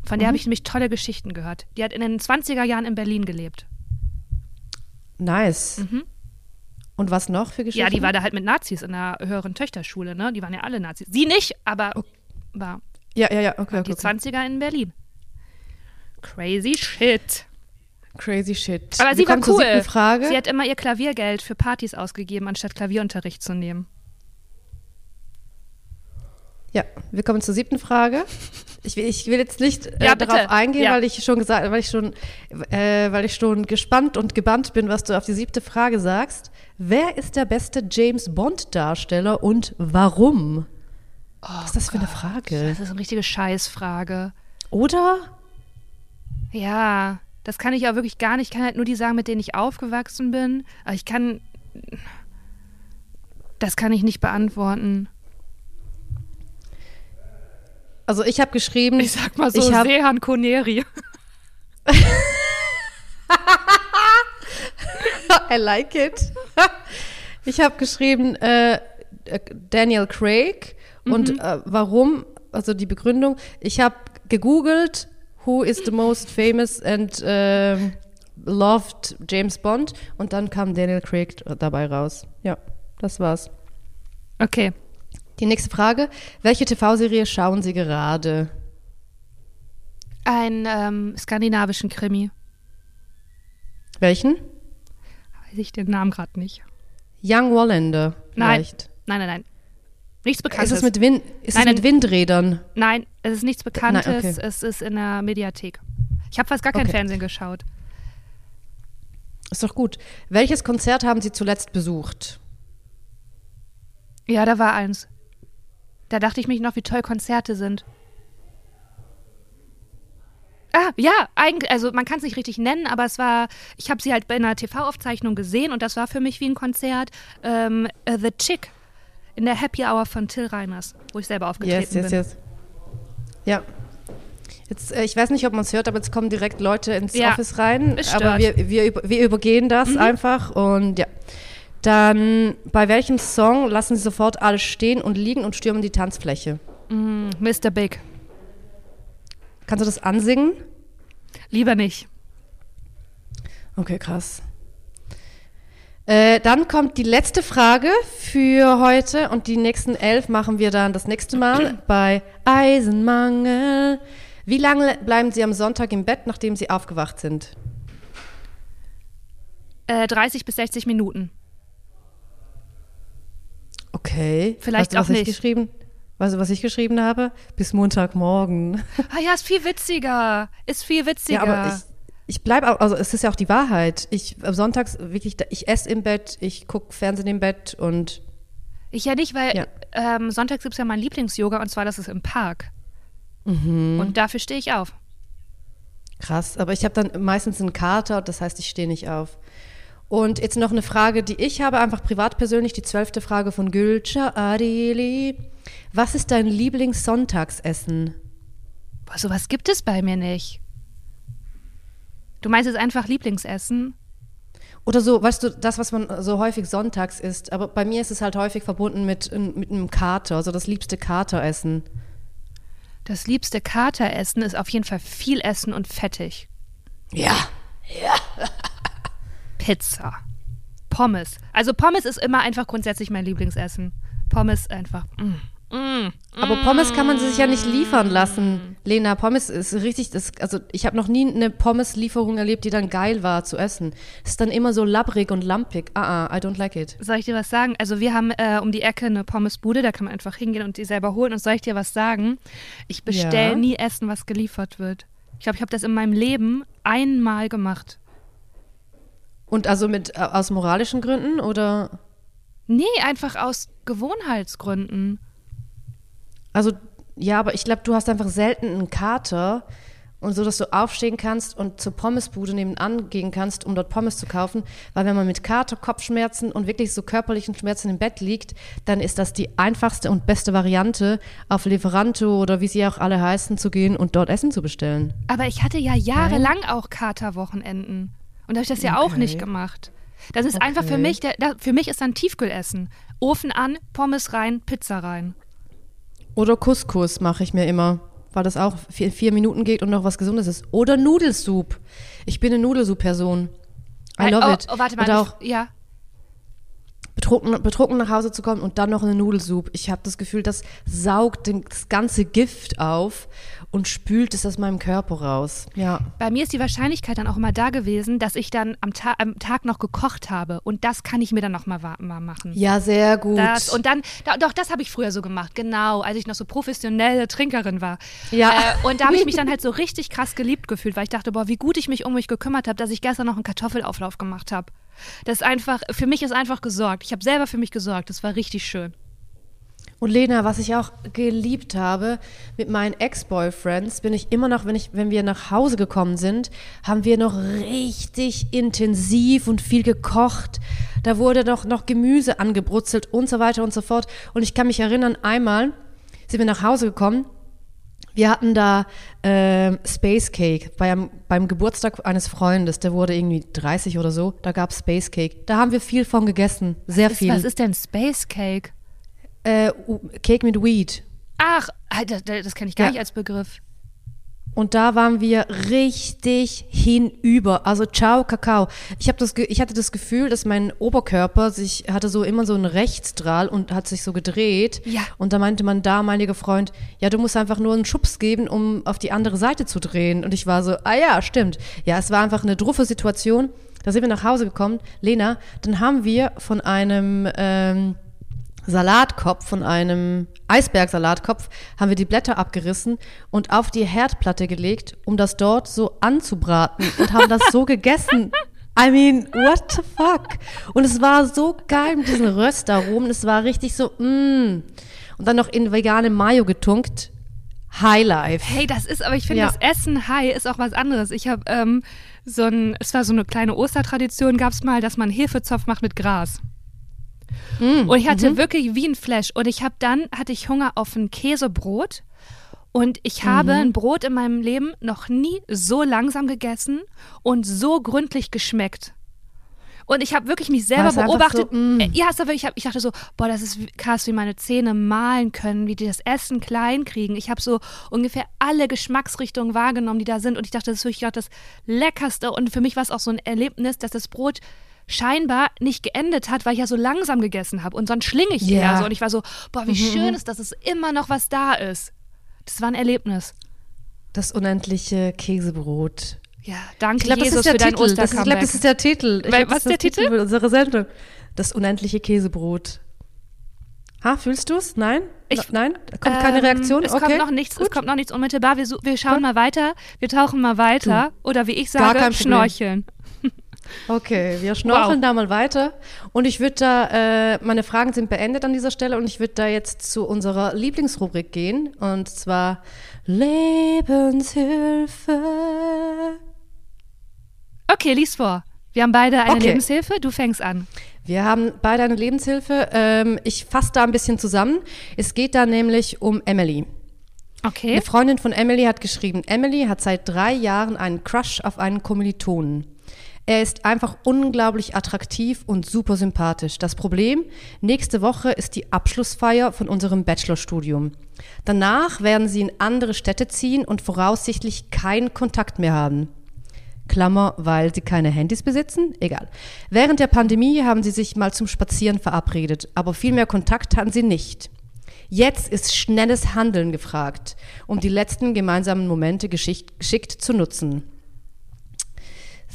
Von der Mhm. habe ich nämlich tolle Geschichten gehört. Die hat in den 20er Jahren in Berlin gelebt. Nice. Und was noch für Geschichten? Mhm. Ja, die war da halt mit Nazis in der höheren Töchterschule, ne? Die waren ja alle Nazis. Sie nicht, aber war Ja, ja, ja, okay, okay, die okay. 20er in Berlin. Crazy shit. Crazy shit. Aber Wir sie war kommen zur cool. Frage. Sie hat immer ihr Klaviergeld für Partys ausgegeben, anstatt Klavierunterricht zu nehmen. Ja, wir kommen zur siebten Frage. Ich will, ich will jetzt nicht äh, Ja, darauf eingehen, Ja. weil ich schon gesagt, weil ich schon, äh, weil ich schon gespannt und gebannt bin, was du auf die siebte Frage sagst. Wer ist der beste James Bond Darsteller und warum? Was ist das für eine Frage? Das ist eine richtige Scheißfrage. Oder? Ja, das kann ich auch wirklich gar nicht. Ich kann halt nur die sagen, mit denen ich aufgewachsen bin. Aber ich kann. Das kann ich nicht beantworten. Also ich habe geschrieben, Ich sag mal so, ich hab, Sehan Koneri. I like it. Ich habe geschrieben äh, Daniel Craig und Mhm. äh, warum, also die Begründung. Ich habe gegoogelt, who is the most famous and ähm, loved James Bond und dann kam Daniel Craig dabei raus. Ja, das war's. Okay. Die nächste Frage. Welche TV-Serie schauen Sie gerade? Ein ähm, skandinavischen Krimi. Welchen? Weiß ich den Namen gerade nicht. Young Wallander Nein. vielleicht. Nein, nein, nein. Nichts Ist Bekanntes. es mit, Win ist Nein, es mit. Windrädern? nein, es ist nichts Bekanntes. Nein, okay. Es ist in der Mediathek. Ich habe fast gar kein Okay. Fernsehen geschaut. Ist doch gut. Welches Konzert haben Sie zuletzt besucht? Ja, da war eins. Da dachte ich mich noch, wie toll Konzerte sind. Ah, ja, eigentlich, also man kann es nicht richtig nennen, aber es war, ich habe sie halt bei einer TV-Aufzeichnung gesehen und das war für mich wie ein Konzert. Ähm, äh, The Chick in der Happy Hour von Till Reiners, wo ich selber aufgetreten Yes, yes, bin. yes. Ja. Jetzt, äh, ich weiß nicht, ob man es hört, aber jetzt kommen direkt Leute ins Ja, Office rein. Aber wir, wir, wir übergehen das Mhm. einfach und ja. Dann, bei welchem Song lassen Sie sofort alles stehen und liegen und stürmen die Tanzfläche? Mm, Mr. Big. Kannst du das ansingen? Lieber nicht. Okay, krass. Äh, dann kommt die letzte Frage für heute und die nächsten elf machen wir dann das nächste Mal bei Eisenmangel. Wie lange bleiben Sie am Sonntag im Bett, nachdem Sie aufgewacht sind? Äh, 30 bis 60 Minuten. Okay. Vielleicht weißt du, was auch ich nicht. geschrieben? Weißt du, was ich geschrieben habe? Bis Montagmorgen. Ah ja, ist viel witziger. Ist viel witziger. Ja, aber ich, ich bleibe, also es ist ja auch die Wahrheit. Ich am sonntags wirklich, ich esse im Bett, ich gucke Fernsehen im Bett und Ich ja nicht, weil Ja. ähm, sonntags gibt es ja mein Lieblings-Yoga und zwar das ist im Park. Mhm. Und dafür stehe ich auf. Krass, aber ich habe dann meistens einen Kater, das heißt, ich stehe nicht auf. Und jetzt noch eine Frage, die ich habe, einfach privat persönlich, die zwölfte Frage von Gülce Adili. Was ist dein Lieblingssonntagsessen? Boah, sowas gibt es bei mir nicht. Du meinst jetzt einfach Lieblingsessen? Oder so, weißt du, das, was man so häufig sonntags isst, aber bei mir ist es halt häufig verbunden mit, mit einem Kater, also das liebste Kateressen. Das liebste Kateressen ist auf jeden Fall viel Essen und fettig. Ja. Pizza. Pommes. Also Pommes ist immer einfach grundsätzlich mein Lieblingsessen. Pommes einfach. Mm. Mm. Aber Pommes kann man sich ja nicht liefern lassen. Lena, Pommes ist richtig, das, also ich habe noch nie eine Pommes-Lieferung erlebt, die dann geil war zu essen. Es ist dann immer so labbrig und lampig. Ah, ah, I don't like it. Soll ich dir was sagen? Also wir haben äh, um die Ecke eine Pommesbude, da kann man einfach hingehen und die selber holen. Und soll ich dir was sagen? Ich bestelle Ja. nie Essen, was geliefert wird. Ich glaube, ich habe das in meinem Leben einmal gemacht. Und also mit äh, aus moralischen Gründen oder Nee, einfach aus Gewohnheitsgründen. Also ja, aber ich glaube, du hast einfach selten einen Kater und so, dass du aufstehen kannst und zur Pommesbude nebenan gehen kannst, um dort Pommes zu kaufen, weil wenn man mit Kater, Kopfschmerzen und wirklich so körperlichen Schmerzen im Bett liegt, dann ist das die einfachste und beste Variante, auf Lieferanto oder wie sie auch alle heißen, zu gehen und dort Essen zu bestellen. Aber ich hatte ja jahrelang auch Katerwochenenden. Und da habe ich das ja auch Okay. nicht gemacht. Das ist einfach für Okay. mich, der, für mich ist dann Tiefkühlessen. Ofen an, Pommes rein, Pizza rein. Oder Couscous mache ich mir immer, weil das auch vier, vier Minuten geht und noch was Gesundes ist. Oder Nudelsup. Ich bin eine Nudelsup-Person. I love oh, it. Oh, warte mal. Und auch ich- ja. betrunken, betrunken nach Hause zu kommen und dann noch eine Nudelsup. Ich habe das Gefühl, das saugt den, das ganze Gift auf und spült es aus meinem Körper raus. Ja. Bei mir ist die Wahrscheinlichkeit dann auch immer da gewesen, dass ich dann am, Ta am Tag noch gekocht habe. Und das kann ich mir dann noch mal, mal machen. Ja, sehr gut. Das, und dann, da, doch, das habe ich früher so gemacht, genau, als ich noch so professionelle Trinkerin war. Ja. Äh, und da habe ich mich dann halt so richtig krass geliebt gefühlt, weil ich dachte, boah, wie gut ich mich um mich gekümmert habe, dass ich gestern noch einen Kartoffelauflauf gemacht habe. Das ist einfach, für mich ist einfach gesorgt. Ich habe selber für mich gesorgt. Das war richtig schön. Und Lena, was ich auch geliebt habe, mit meinen Ex-Boyfriends bin ich immer noch, wenn, ich, wenn wir nach Hause gekommen sind, haben wir noch richtig intensiv und viel gekocht. Da wurde noch, noch Gemüse angebrutzelt und so weiter und so fort. Und ich kann mich erinnern, einmal sind wir nach Hause gekommen, Wir hatten da ähm, Space Cake bei einem, beim Geburtstag eines Freundes, der wurde irgendwie 30 oder so, da gab es Space Cake. Da haben wir viel von gegessen, sehr was ist, viel. Was ist denn Space Cake? Äh, Cake mit Weed. Ach, das, das kenne ich gar Ja. nicht als Begriff. Und da waren wir richtig hinüber. Also ciao, Kakao. Ich, hab das, ich hatte das Gefühl, dass mein Oberkörper sich, hatte so immer so einen Rechtsstrahl und hat sich so gedreht. Ja. Und da meinte mein damaliger Freund, ja, du musst einfach nur einen Schubs geben, um auf die andere Seite zu drehen. Und ich war so, ah ja, stimmt. Ja, es war einfach eine druffe Situation. Da sind wir nach Hause gekommen. Lena, dann haben wir von einem, ähm, Salatkopf, von einem Eisbergsalatkopf, haben wir die Blätter abgerissen und auf die Herdplatte gelegt, um das dort so anzubraten und haben das so gegessen. I mean, what the fuck? Und es war so geil mit diesen Röstaromen. Es war richtig so, mm. Und dann noch in vegane Mayo getunkt. Highlife. Hey, das ist, aber ich finde, Ja. das Essen Hai ist auch was anderes. Ich habe ähm, so ein, es war so eine kleine Ostertradition, gab es mal, dass man Hefezopf macht mit Gras. Mm, Und ich hatte mhm. wirklich wie ein Flash. Und ich habe dann, hatte ich Hunger auf ein Käsebrot. Und ich habe Mhm. ein Brot in meinem Leben noch nie so langsam gegessen und so gründlich geschmeckt. Und ich habe wirklich mich selber beobachtet. so, mm. Äh, ja, es war wirklich, ich, hab, ich dachte so, boah, das ist wie- krass, wie meine Zähne malen können, wie die das Essen klein kriegen. Ich habe so ungefähr alle Geschmacksrichtungen wahrgenommen, die da sind. Und ich dachte, das ist wirklich das Leckerste. Und für mich war es auch so ein Erlebnis, dass das Brot scheinbar nicht geendet hat, weil ich ja so langsam gegessen habe. Und sonst schlinge ich Ja. eher so. Und ich war so, boah, wie schön ist, dass es immer noch was da ist. Das war ein Erlebnis. Das unendliche Käsebrot. Ja, danke Ich glaube, das Jesus ist der für dein Titel. Das ist, ich glaube, das ist der Titel. Ich Weil- glaub, was das ist der Titel? für unsere Sendung. Das unendliche Käsebrot. Ha, fühlst du es? Nein? Ich- Nein? Kommt keine Ähm, Reaktion? Es okay. kommt noch nichts, es kommt noch nichts unmittelbar. Wir, wir schauen mal weiter, wir tauchen mal weiter. Oder wie ich sage, schnorcheln. Okay, wir schnorcheln Wow. da mal weiter. Und ich würde da, äh, meine Fragen sind beendet an dieser Stelle und ich würde da jetzt zu unserer Lieblingsrubrik gehen. Und zwar Lebenshilfe. Okay, lies vor. Wir haben beide eine Okay. Lebenshilfe, du fängst an. Wir haben beide eine Lebenshilfe. Ähm, ich fasse da ein bisschen zusammen. Es geht da nämlich um Emily. Okay. Eine Freundin von Emily hat geschrieben, Emily hat seit drei Jahren einen Crush auf einen Kommilitonen. Er ist einfach unglaublich attraktiv und super sympathisch. Das Problem, nächste Woche ist die Abschlussfeier von unserem Bachelorstudium. Danach werden sie in andere Städte ziehen und voraussichtlich keinen Kontakt mehr haben. Klammer, weil sie keine Handys besitzen? Egal. Während der Pandemie haben sie sich mal zum Spazieren verabredet, aber viel mehr Kontakt hatten sie nicht. Jetzt ist schnelles Handeln gefragt, um die letzten gemeinsamen Momente geschickt zu nutzen.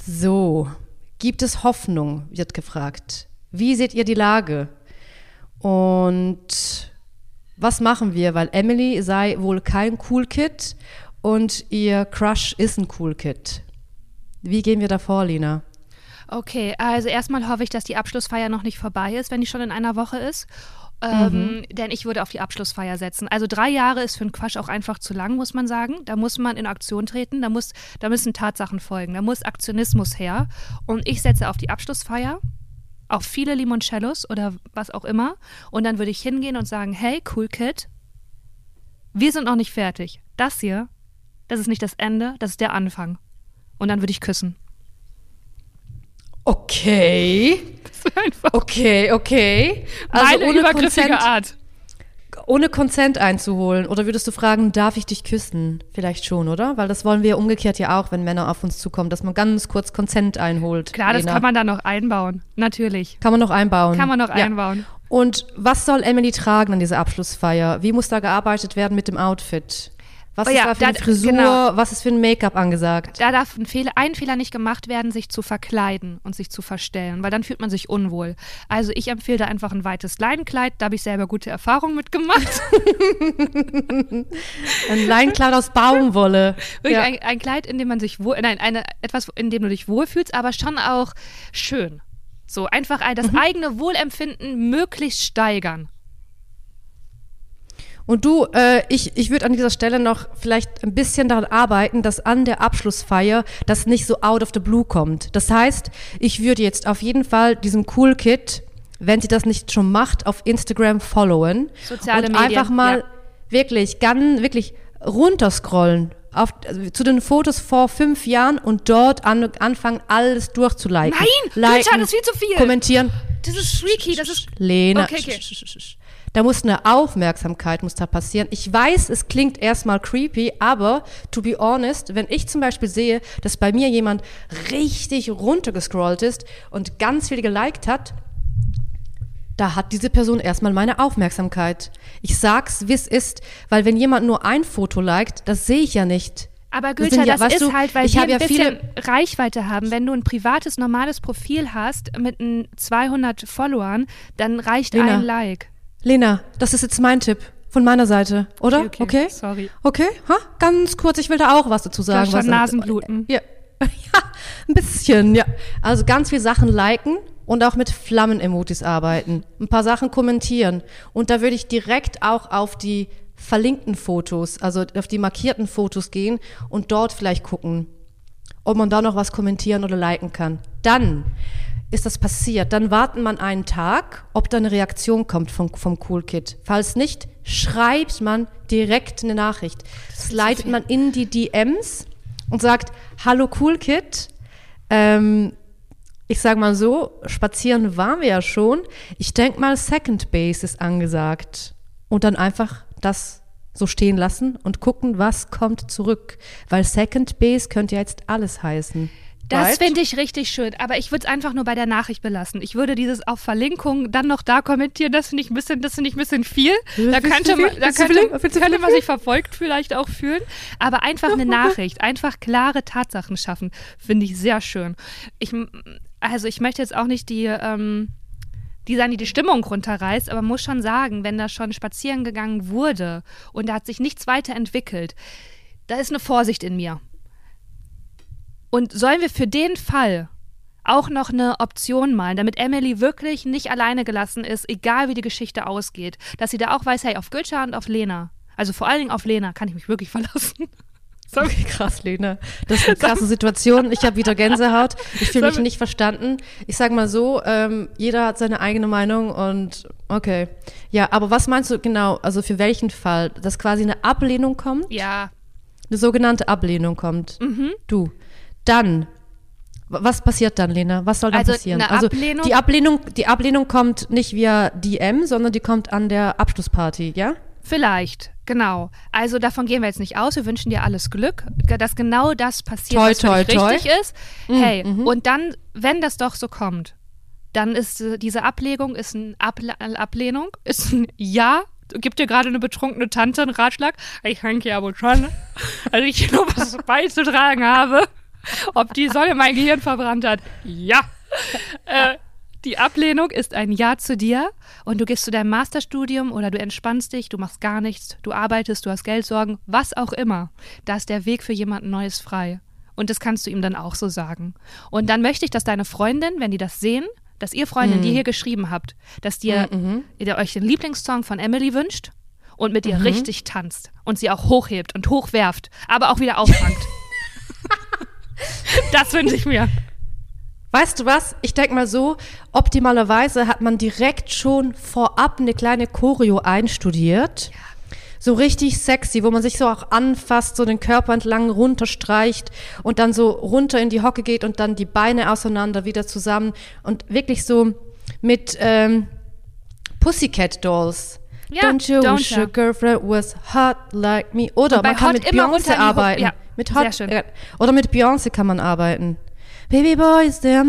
So, gibt es Hoffnung, wird gefragt. Wie seht ihr die Lage? Und was machen wir? Weil Emily sei wohl kein Cool Kid und ihr Crush ist ein Cool Kid. Wie gehen wir da vor, Lina? Okay, also erstmal hoffe ich, dass die Abschlussfeier noch nicht vorbei ist, wenn die schon in einer Woche ist. Ähm, Denn ich würde auf die Abschlussfeier setzen. Also drei Jahre ist für einen Quatsch auch einfach zu lang, muss man sagen. Da muss man in Aktion treten, da, muss, da müssen Tatsachen folgen, da muss Aktionismus her. Und ich setze auf die Abschlussfeier, auf viele Limoncellos oder was auch immer. Und dann würde ich hingehen und sagen, hey, cool Kid, wir sind noch nicht fertig. Das hier, das ist nicht das Ende, das ist der Anfang. Und dann würde ich küssen. Okay, einfach okay, okay. Also meine ohne übergriffige Consent, Art. ohne Consent einzuholen. Oder würdest du fragen, darf ich dich küssen? Vielleicht schon, oder? Weil das wollen wir umgekehrt ja auch, wenn Männer auf uns zukommen, dass man ganz kurz Consent einholt. Klar, das Lena. kann man da noch einbauen. Natürlich. Kann man noch einbauen. Kann man noch Ja. einbauen. Und was soll Emily tragen an dieser Abschlussfeier? Wie muss da gearbeitet werden mit dem Outfit? Was Oh ist ja, da für da- eine Frisur? genau. Was ist für ein Make-up angesagt? Da darf ein Fehler, ein Fehler nicht gemacht werden, sich zu verkleiden und sich zu verstellen, weil dann fühlt man sich unwohl. Also ich empfehle da einfach ein weites Leinenkleid, da habe ich selber gute Erfahrungen mitgemacht. Ein Leinkleid aus Baumwolle. Wirklich Ja. ein, ein Kleid, in dem man sich wohl, nein, eine, etwas, in dem du dich wohlfühlst, aber schon auch schön. So einfach ein- das eigene Wohlempfinden möglichst steigern. Und du, äh, ich, ich würde an dieser Stelle noch vielleicht ein bisschen daran arbeiten, dass an der Abschlussfeier das nicht so out of the blue kommt. Das heißt, ich würde jetzt auf jeden Fall diesem Cool Kid, wenn sie das nicht schon macht, auf Instagram followen. Soziale und Medien, einfach mal ja. wirklich, ganz, wirklich runterscrollen auf, zu den Fotos vor fünf Jahren und dort an, anfangen, alles durchzuliken. Nein, liken, Gülcan, das ist viel zu viel. Kommentieren. Das ist freaky, das ist. Lena. Okay, okay. Da muss eine Aufmerksamkeit muss da passieren. Ich weiß, es klingt erstmal creepy, aber to be honest, wenn ich zum Beispiel sehe, dass bei mir jemand richtig runtergescrollt ist und ganz viel geliked hat, da hat diese Person erstmal meine Aufmerksamkeit. Ich sag's, wie es ist, weil wenn jemand nur ein Foto liked, das sehe ich ja nicht. Aber Das Gülter, sind ja- das ist du, halt, weil ich wir ein ja bisschen Reichweite haben. Wenn du ein privates, normales Profil hast mit ein 200 Followern, dann reicht Lena. ein Like. Lena, das ist jetzt mein Tipp von meiner Seite, oder? Okay, Okay. okay. Sorry. Okay, ha? ganz kurz, ich will da auch was dazu sagen. schon was- Nasenbluten. Ja. ja, ein bisschen, ja. Also ganz viel Sachen liken und auch mit Flammen-Emojis arbeiten. Ein paar Sachen kommentieren. Und da würde ich direkt auch auf die verlinkten Fotos, also auf die markierten Fotos gehen und dort vielleicht gucken, ob man da noch was kommentieren oder liken kann. Dann ist das passiert. Dann warten man einen Tag, ob da eine Reaktion kommt vom, vom Cool Kid. Falls nicht, schreibt man direkt eine Nachricht. Das leitet man in die DMs und sagt, hallo Cool Kid, ähm, ich sag mal so, spazieren waren wir ja schon. Ich denk mal, Second Base ist angesagt. Und dann einfach das so stehen lassen und gucken, was kommt zurück. Weil Second Base könnte ja jetzt alles heißen. Das finde ich richtig schön, aber ich würde es einfach nur bei der Nachricht belassen. Ich würde dieses auf Verlinkung dann noch da kommentieren, das finde ich ein bisschen, das finde ich ein bisschen viel. Da Findest du könnte man, da könnte, könnte man sich verfolgt vielleicht auch fühlen. Aber einfach eine Nachricht, einfach klare Tatsachen schaffen, finde ich sehr schön. Ich, also ich möchte jetzt auch nicht die, ähm, die sagen, die die Stimmung runterreißt, aber muss schon sagen, wenn da schon spazieren gegangen wurde und da hat sich nichts weiterentwickelt, da ist eine Vorsicht in mir. Und sollen wir für den Fall auch noch eine Option malen, damit Emily wirklich nicht alleine gelassen ist, egal wie die Geschichte ausgeht, dass sie da auch weiß, hey, auf Gülscha und auf Lena, also vor allen Dingen auf Lena, kann ich mich wirklich verlassen. Okay, krass, Lena. Das ist eine krasse Situation. Ich habe wieder Gänsehaut. Ich fühle mich nicht verstanden. Ich sage mal so, ähm, jeder hat seine eigene Meinung und okay. Ja, aber was meinst du genau, also für welchen Fall? Dass quasi eine Ablehnung kommt? Ja, Eine sogenannte Ablehnung kommt? Mhm. Du. Dann. Was passiert dann, Lena? Was soll dann Also passieren? also Ablehnung- die Ablehnung, die Ablehnung kommt nicht via DM, sondern die kommt an der Abschlussparty, ja? vielleicht, genau. Also davon gehen wir jetzt nicht aus. Wir wünschen dir alles Glück, dass genau das passiert, Toi, was toi, toi. richtig ist. Hey, und dann, wenn das doch so kommt, dann ist äh, diese Ablegung ist eine Able Ablehnung, ist ein Ja. Gibt dir gerade eine betrunkene Tante einen Ratschlag? Ich denke ja wohl schon. Also ich nur was beizutragen habe. Ob die Sonne mein Gehirn verbrannt hat? Ja. Äh, die Ablehnung ist ein Ja zu dir und du gehst zu deinem Masterstudium oder du entspannst dich, du machst gar nichts, du arbeitest, du hast Geldsorgen, was auch immer. Da ist der Weg für jemanden Neues frei. Und das kannst du ihm dann auch so sagen. Und dann möchte ich, dass deine Freundin, wenn die das sehen, dass ihr Freundin, die hier geschrieben habt, dass dir, ihr euch den Lieblingssong von Emily wünscht und mit ihr richtig tanzt und sie auch hochhebt und hochwerft, aber auch wieder auffangt. das wünsche ich mir. Weißt du was? Ich denke mal so, optimalerweise hat man direkt schon vorab eine kleine Choreo einstudiert. So richtig sexy, wo man sich so auch anfasst, so den Körper entlang runterstreicht und dann so runter in die Hocke geht und dann die Beine auseinander wieder zusammen und wirklich so mit ähm, Pussycat Dolls. Ja, Don't you Don't wish your girlfriend was hot like me? Oder man kann mit Ho- arbeiten. ja, mit sehr Hot, schön. äh, oder mit Beyoncé kann man arbeiten. Baby boy is there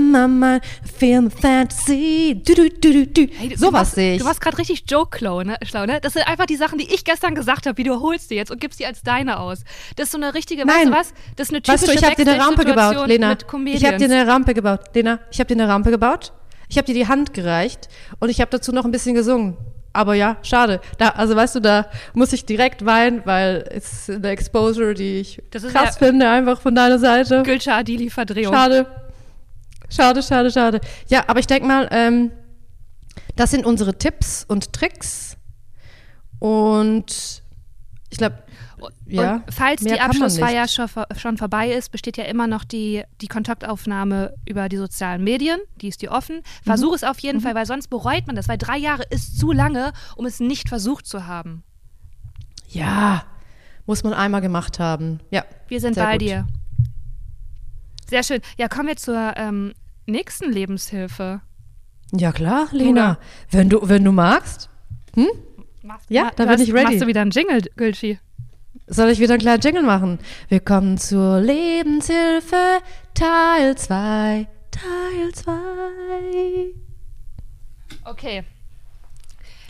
feel the fantasy. Du, du, du, du, du. Hey, du- Sowas sehe ich. Du warst gerade richtig Joke-Schlau, ne? Schlau, ne? Das sind einfach die Sachen, die ich gestern gesagt habe, wie du jetzt und gibst die als deine aus. Das ist so eine richtige, weißt Nein. du was? Das ist eine typische Weißt du, ich habe dir eine Rampe gebaut, Lena. Ich habe dir eine Rampe gebaut, Lena. Ich habe dir eine Rampe gebaut. Ich habe dir die Hand gereicht und ich habe dazu noch ein bisschen gesungen. Aber ja, schade. Da, also weißt du, da muss ich direkt weinen, weil es ist eine Exposure, die ich krass finde, einfach von deiner Seite. Gülscha Adili-Verdrehung. Schade. Schade, schade, schade. Ja, aber ich denke mal, ähm, das sind unsere Tipps und Tricks. Und ich glaube, ja. Und falls die Abschlussfeier schon, vorbei ist, besteht ja immer noch die, die Kontaktaufnahme über die sozialen Medien. Die ist dir offen. Mhm. Versuch es auf jeden Fall, weil sonst bereut man das, weil drei Jahre ist zu lange, um es nicht versucht zu haben. Ja, Muss man einmal gemacht haben. Ja. Wir sind bei gut. dir. Sehr schön. Ja, kommen wir zur ähm, nächsten Lebenshilfe. Ja klar, Lena. Wenn du, wenn du magst. Machst, Ja, ma- da du bin ich ready. Machst du wieder einen Jingle, Gülschi? Soll ich wieder einen kleinen Jingle machen? Willkommen zur Lebenshilfe Teil 2. Teil 2. Okay.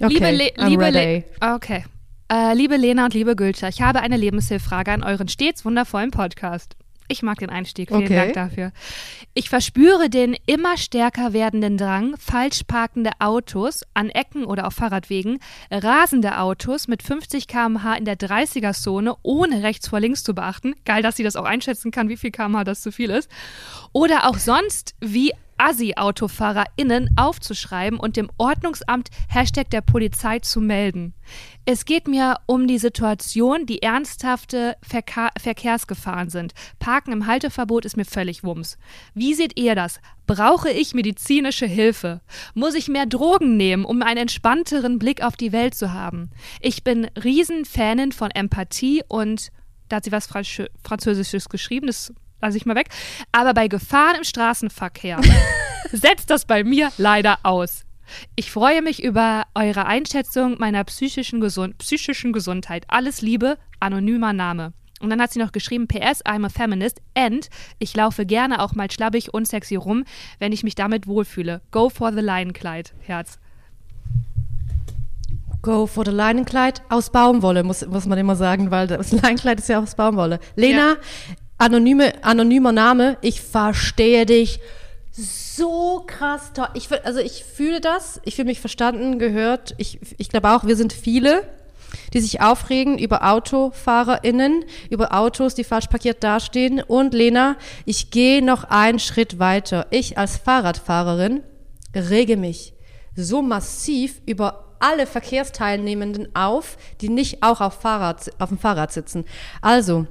Okay, liebe Le I'm liebe ready. Le okay. Äh, liebe Lena und liebe Gülscher, ich habe eine Lebenshilfrage an euren stets wundervollen Podcast. Ich mag den Einstieg. Vielen Okay. Dank dafür. Ich verspüre den immer stärker werdenden Drang, falsch parkende Autos an Ecken oder auf Fahrradwegen, rasende Autos mit 50 km/h in der 30er-Zone ohne rechts vor links zu beachten. Geil, dass sie das auch einschätzen kann, wie viel km/h das zu viel ist. Oder auch sonst wie Assi-AutofahrerInnen aufzuschreiben und dem Ordnungsamt Hashtag der Polizei zu melden. Es geht mir um die Situation, die ernsthafte Verka Verkehrsgefahren sind. Parken im Halteverbot ist mir völlig Wumms. Wie seht ihr das? Brauche ich medizinische Hilfe? Muss ich mehr Drogen nehmen, um einen entspannteren Blick auf die Welt zu haben? Ich bin Riesenfanin von Empathie und da hat sie was Französisches geschrieben, das lasse ich mal weg. Aber bei Gefahren im Straßenverkehr setzt das bei mir leider aus. Ich freue mich über eure Einschätzung meiner psychischen, Gesund psychischen Gesundheit. Alles Liebe, anonymer Name. Und dann hat sie noch geschrieben, PS, I'm a feminist and ich laufe gerne auch mal schlabbig und sexy rum, wenn ich mich damit wohlfühle. Go for the Leinenkleid, Herz. Go for the Leinenkleid aus Baumwolle, muss, muss man immer sagen, weil das Leinenkleid ist ja aus Baumwolle. Lena, anonyme, anonymer Name, ich verstehe dich so krass toll. Ich, also ich fühle das, ich fühle mich verstanden, gehört. Ich, ich glaube auch, wir sind viele, die sich aufregen über AutofahrerInnen, über Autos, die falsch parkiert dastehen. Und Lena, ich gehe noch einen Schritt weiter. Ich als Fahrradfahrerin rege mich so massiv über alle Verkehrsteilnehmenden auf, die nicht auch auf, Fahrrad, auf dem Fahrrad sitzen. Also,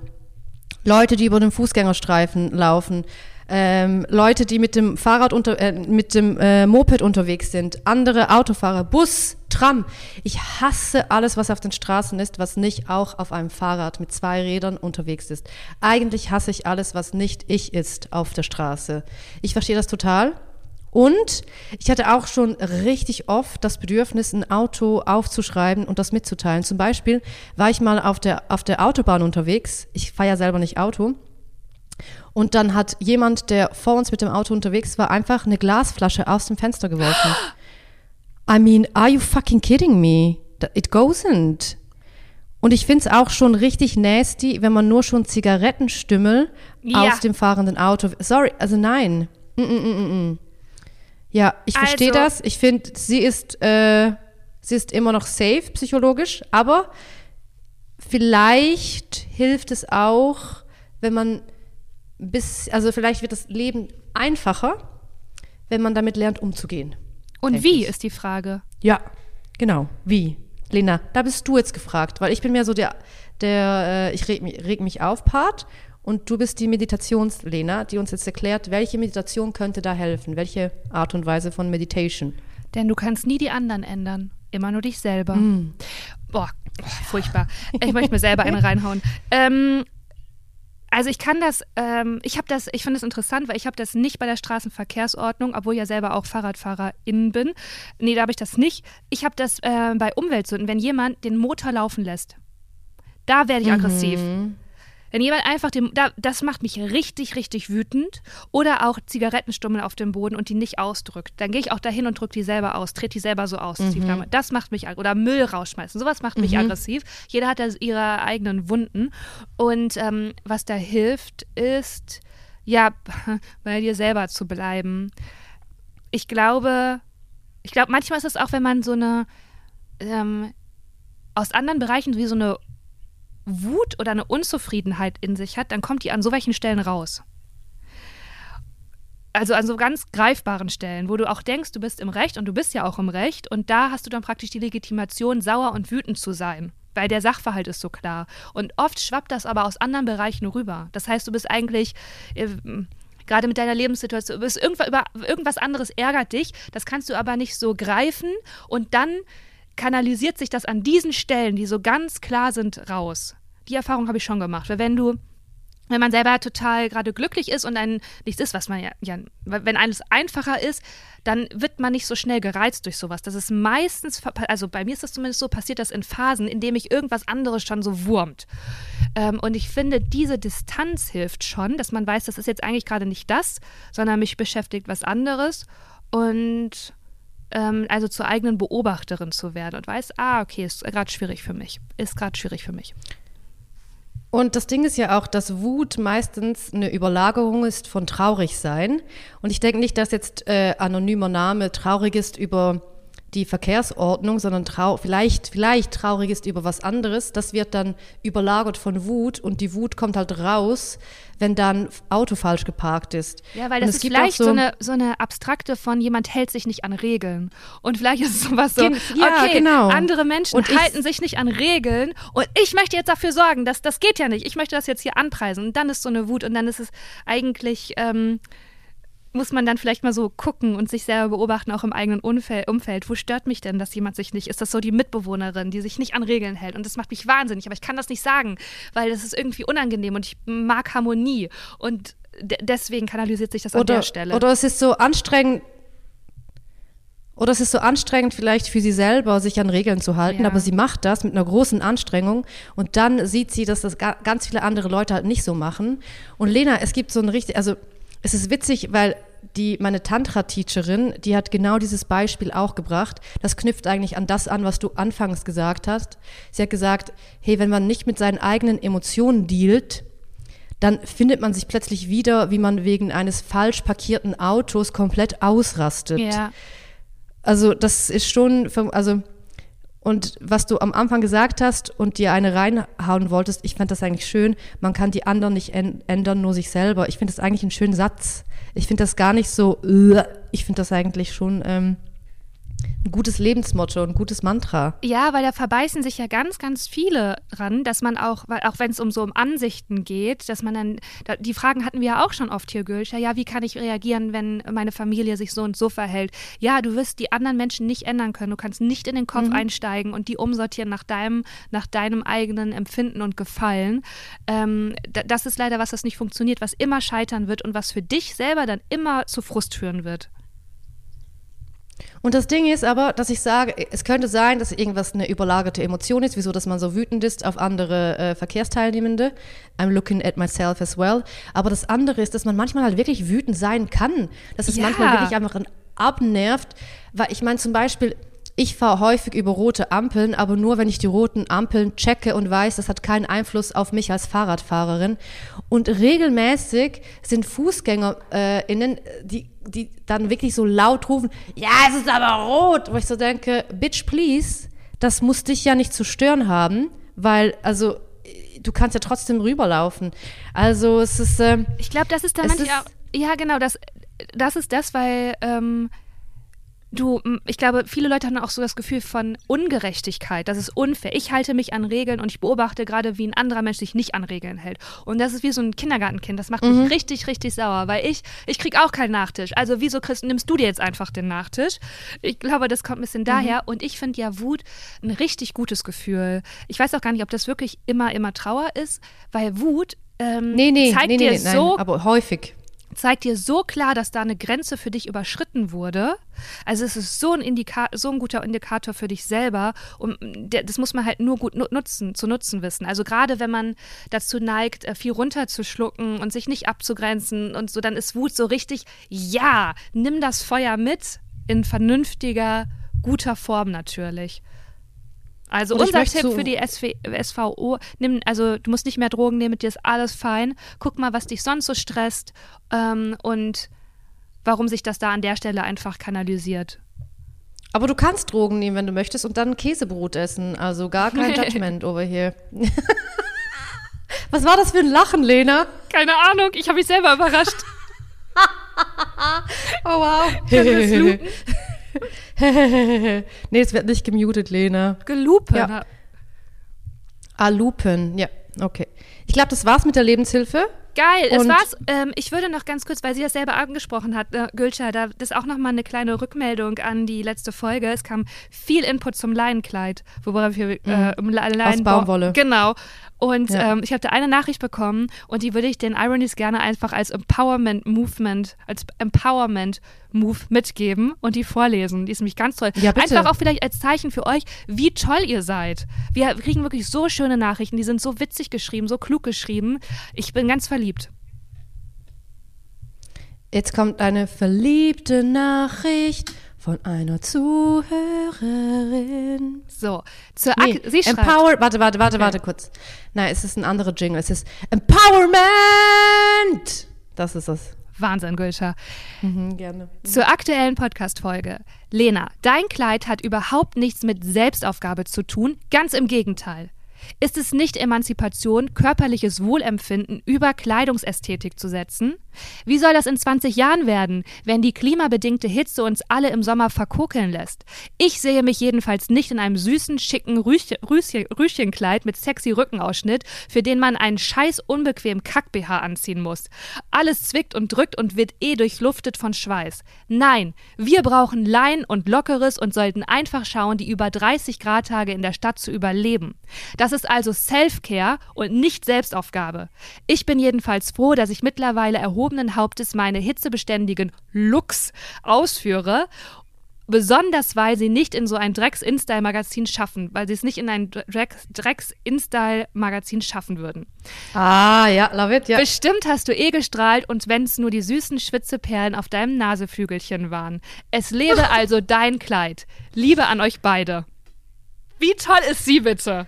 Leute, die über den Fußgängerstreifen laufen, ähm, Leute, die mit dem Fahrrad unter, äh, mit dem äh, Moped unterwegs sind, andere Autofahrer, Bus, Tram. Ich hasse alles, was auf den Straßen ist, was nicht auch auf einem Fahrrad mit zwei Rädern unterwegs ist. Eigentlich hasse ich alles, was nicht ich ist auf der Straße. Ich verstehe das total. Und ich hatte auch schon richtig oft das Bedürfnis, ein Auto aufzuschreiben und das mitzuteilen. Zum Beispiel war ich mal auf der, auf der Autobahn unterwegs. Ich fahre ja selber nicht Auto. Und dann hat jemand, der vor uns mit dem Auto unterwegs war, einfach eine Glasflasche aus dem Fenster geworfen. I mean, are you fucking kidding me? It goesn't. Und ich finde es auch schon richtig nasty, wenn man nur schon Zigarettenstümmel Ja. aus dem fahrenden Auto. Sorry, also nein. Mm, mm, mm, mm, mm. Ja, ich verstehe Also- das. Ich finde, sie ist, äh, sie ist immer noch safe psychologisch, aber vielleicht hilft es auch, wenn man bis, also vielleicht wird das Leben einfacher, wenn man damit lernt, umzugehen. Und wie ich. ist die Frage? Ja, genau. Wie? Lena, da bist du jetzt gefragt, weil ich bin mehr so der, der äh, ich reg, mich- reg mich auf Part und du bist die Meditations-Lena, die uns jetzt erklärt, welche Meditation könnte da helfen, welche Art und Weise von Meditation. Denn du kannst nie die anderen ändern. Immer nur dich selber. Mm. Boah, oh, furchtbar. Ich möchte mir selber eine reinhauen. Ähm, also ich kann das, ähm, ich habe das, ich finde das interessant, weil ich habe das nicht bei der Straßenverkehrsordnung, obwohl ich ja selber auch Fahrradfahrerin bin. Nee, da habe ich das nicht. Ich habe das äh, bei Umweltsünden, wenn jemand den Motor laufen lässt. Da werde ich aggressiv. Wenn jemand einfach den, da, das macht mich richtig, richtig wütend. Oder auch Zigarettenstummel auf dem Boden und die nicht ausdrückt. Dann gehe ich auch dahin und drücke die selber aus, trete die selber so aus. Die Flamme. Das macht mich, oder Müll rausschmeißen. Sowas macht mich aggressiv. Jeder hat da ihre eigenen Wunden. Und ähm, was da hilft, ist, ja, bei dir selber zu bleiben. Ich glaube, ich glaube, manchmal ist es auch, wenn man so eine, ähm, aus anderen Bereichen wie so eine Wut oder eine Unzufriedenheit in sich hat, dann kommt die an so welchen Stellen raus. Also an so ganz greifbaren Stellen, wo du auch denkst, du bist im Recht und du bist ja auch im Recht und da hast du dann praktisch die Legitimation, sauer und wütend zu sein, weil der Sachverhalt ist so klar. Und oft schwappt das aber aus anderen Bereichen rüber. Das heißt, du bist eigentlich äh, gerade mit deiner Lebenssituation, bist irgendwas, irgendwas anderes ärgert dich, das kannst du aber nicht so greifen und dann kanalisiert sich das an diesen Stellen, die so ganz klar sind, raus. Die Erfahrung habe ich schon gemacht. Weil wenn du wenn man selber total gerade glücklich ist und ein nichts ist, was man ja, ja, wenn alles einfacher ist, dann wird man nicht so schnell gereizt durch sowas. Das ist meistens, also bei mir ist das zumindest so, passiert das in Phasen, in denen mich irgendwas anderes schon so wurmt. Ähm, und ich finde, diese Distanz hilft schon, dass man weiß, das ist jetzt eigentlich gerade nicht das, sondern mich beschäftigt was anderes und ähm, also zur eigenen Beobachterin zu werden und weiß, ah, okay, ist gerade schwierig für mich, ist gerade schwierig für mich. Und das Ding ist ja auch, dass Wut meistens eine Überlagerung ist von Traurigsein. Und ich denke nicht, dass jetzt äh, anonymer Name traurig ist über die Verkehrsordnung, sondern trau vielleicht, vielleicht traurig ist über was anderes. Das wird dann überlagert von Wut und die Wut kommt halt raus, wenn dann Auto falsch geparkt ist. Ja, weil das ist vielleicht so, so, eine, so eine abstrakte von jemand hält sich nicht an Regeln. Und vielleicht ist es sowas so, ja, okay, genau. andere Menschen und halten sich nicht an Regeln und ich möchte jetzt dafür sorgen, dass das geht ja nicht. Ich möchte das jetzt hier anpreisen. Und dann ist so eine Wut und dann ist es eigentlich. Ähm, muss man dann vielleicht mal so gucken und sich selber beobachten, auch im eigenen Umfeld, Umfeld. Wo stört mich denn, dass jemand sich nicht, ist das so die Mitbewohnerin, die sich nicht an Regeln hält? Und das macht mich wahnsinnig, aber ich kann das nicht sagen, weil das ist irgendwie unangenehm und ich mag Harmonie. Und deswegen kanalisiert sich das an oder, der Stelle. Oder es ist so anstrengend, oder es ist so anstrengend vielleicht für sie selber, sich an Regeln zu halten, ja. aber sie macht das mit einer großen Anstrengung und dann sieht sie, dass das ganz viele andere Leute halt nicht so machen. Und Lena, es gibt so ein richtig, also es ist witzig, weil die, meine Tantra-Teacherin, die hat genau dieses Beispiel auch gebracht. Das knüpft eigentlich an das an, was du anfangs gesagt hast. Sie hat gesagt, hey, wenn man nicht mit seinen eigenen Emotionen dealt, dann findet man sich plötzlich wieder, wie man wegen eines falsch parkierten Autos komplett ausrastet. Ja. Also das ist schon, also und was du am Anfang gesagt hast und dir eine reinhauen wolltest, ich fand das eigentlich schön. Man kann die anderen nicht ändern, nur sich selber. Ich finde das eigentlich einen schönen Satz. Ich finde das gar nicht so, äh, ich finde das eigentlich schon ähm, ein gutes Lebensmotto, ein gutes Mantra. Ja, weil da verbeißen sich ja ganz, ganz viele dran, dass man auch, weil auch wenn es um so um Ansichten geht, dass man dann, da, die Fragen hatten wir ja auch schon oft hier, Gülscha, ja, wie kann ich reagieren, wenn meine Familie sich so und so verhält? Ja, du wirst die anderen Menschen nicht ändern können, du kannst nicht in den Kopf mhm. einsteigen und die umsortieren nach deinem, nach deinem eigenen Empfinden und Gefallen. Ähm, das ist leider was, das nicht funktioniert, was immer scheitern wird und was für dich selber dann immer zu Frust führen wird. Und das Ding ist aber, dass ich sage, es könnte sein, dass irgendwas eine überlagerte Emotion ist, wieso, dass man so wütend ist auf andere äh, Verkehrsteilnehmende. I'm looking at myself as well. Aber das andere ist, dass man manchmal halt wirklich wütend sein kann. Dass es ja. manchmal wirklich einfach abnervt. Weil ich meine zum Beispiel, ich fahre häufig über rote Ampeln, aber nur, wenn ich die roten Ampeln checke und weiß, das hat keinen Einfluss auf mich als Fahrradfahrerin. Und regelmäßig sind FußgängerInnen, die, die dann wirklich so laut rufen, ja, es ist aber rot, wo ich so denke, bitch, please, das muss dich ja nicht zu stören haben, weil, also, du kannst ja trotzdem rüberlaufen. Also, es ist. Ähm, ich glaube, das ist dann manchmal auch. Ja, genau, das, das ist das, weil. Ähm du, ich glaube, viele Leute haben auch so das Gefühl von Ungerechtigkeit. Das ist unfair. Ich halte mich an Regeln und ich beobachte gerade, wie ein anderer Mensch sich nicht an Regeln hält. Und das ist wie so ein Kindergartenkind. Das macht mhm. mich richtig, richtig sauer, weil ich, ich kriege auch keinen Nachtisch. Also wieso Chris, nimmst du dir jetzt einfach den Nachtisch? Ich glaube, das kommt ein bisschen mhm. daher. Und ich finde ja Wut ein richtig gutes Gefühl. Ich weiß auch gar nicht, ob das wirklich immer, immer Trauer ist, weil Wut ähm, nee, nee, zeigt nee, dir so, nein, aber häufig zeigt dir so klar, dass da eine Grenze für dich überschritten wurde. Also es ist so ein, Indika so ein guter Indikator für dich selber und das muss man halt nur gut nutzen, zu nutzen wissen. Also gerade wenn man dazu neigt, äh, viel runterzuschlucken und sich nicht abzugrenzen und so, dann ist Wut so richtig, ja, nimm das Feuer mit in vernünftiger, guter Form natürlich. Also unser Tipp für die SV, SVO, nimm, also du musst nicht mehr Drogen nehmen, mit dir ist alles fein. Guck mal, was dich sonst so stresst ähm, und warum sich das da an der Stelle einfach kanalisiert. Aber du kannst Drogen nehmen, wenn du möchtest, und dann Käsebrot essen. Also gar kein Judgment over here. Was war das für ein Lachen, Lena? Keine Ahnung, ich habe mich selber überrascht. oh wow. Können wir nee, es wird nicht gemutet, Lena. Gelupen. Ja. Ah, Lupen, ja, okay. Ich glaube, das war's mit der Lebenshilfe. Geil, es Und- war's. Ähm, ich würde noch ganz kurz, weil sie das selber angesprochen hat, äh, Gülscha, da das ist auch noch mal eine kleine Rückmeldung an die letzte Folge. Es kam viel Input zum Leinenkleid, worauf wir äh, im Le- Leinenbau- Mhm. Baumwolle. Genau. Und Ja. ähm, ich habe da eine Nachricht bekommen und die würde ich den Ironies gerne einfach als Empowerment Movement, als Empowerment Move mitgeben und die vorlesen. Die ist nämlich ganz toll. Ja. Einfach auch vielleicht als Zeichen für euch, wie toll ihr seid. Wir kriegen wirklich so schöne Nachrichten, die sind so witzig geschrieben, so klug geschrieben. Ich bin ganz verliebt. Jetzt kommt eine verliebte Nachricht von einer Zuhörerin. So, zur Nee, sie schreibt, Empower, warte, warte, warte, Okay. warte kurz. Nein, es ist ein anderer Jingle. Es ist Empowerment. Das ist es. Wahnsinn, Gülscha. Mhm, gerne. Zur aktuellen Podcast-Folge. Lena, dein Kleid hat überhaupt nichts mit Selbstaufgabe zu tun, ganz im Gegenteil. Ist es nicht Emanzipation, körperliches Wohlempfinden über Kleidungsästhetik zu setzen? Wie soll das in 20 Jahren werden, wenn die klimabedingte Hitze uns alle im Sommer verkokeln lässt? Ich sehe mich jedenfalls nicht in einem süßen, schicken Rüschen, Rüschen, Rüschenkleid mit sexy Rückenausschnitt, für den man einen scheiß unbequem Kack-BH anziehen muss. Alles zwickt und drückt und wird eh durchluftet von Schweiß. Nein, wir brauchen Lein und Lockeres und sollten einfach schauen, die über 30 Grad Tage in der Stadt zu überleben. Das ist also Self-Care und nicht Selbstaufgabe. Ich bin jedenfalls froh, dass ich mittlerweile erhobenen Hauptes meine hitzebeständigen Looks ausführe. Besonders, weil sie nicht in so ein Drecks-In-Style-Magazin schaffen, weil sie es nicht in ein Drecks- Drecks-In-Style-Magazin schaffen würden. Ah, ja, love it, ja. Bestimmt hast du eh gestrahlt und wenn es nur die süßen Schwitzeperlen auf deinem Naseflügelchen waren. Es lebe also dein Kleid. Liebe an euch beide. Wie toll ist sie bitte?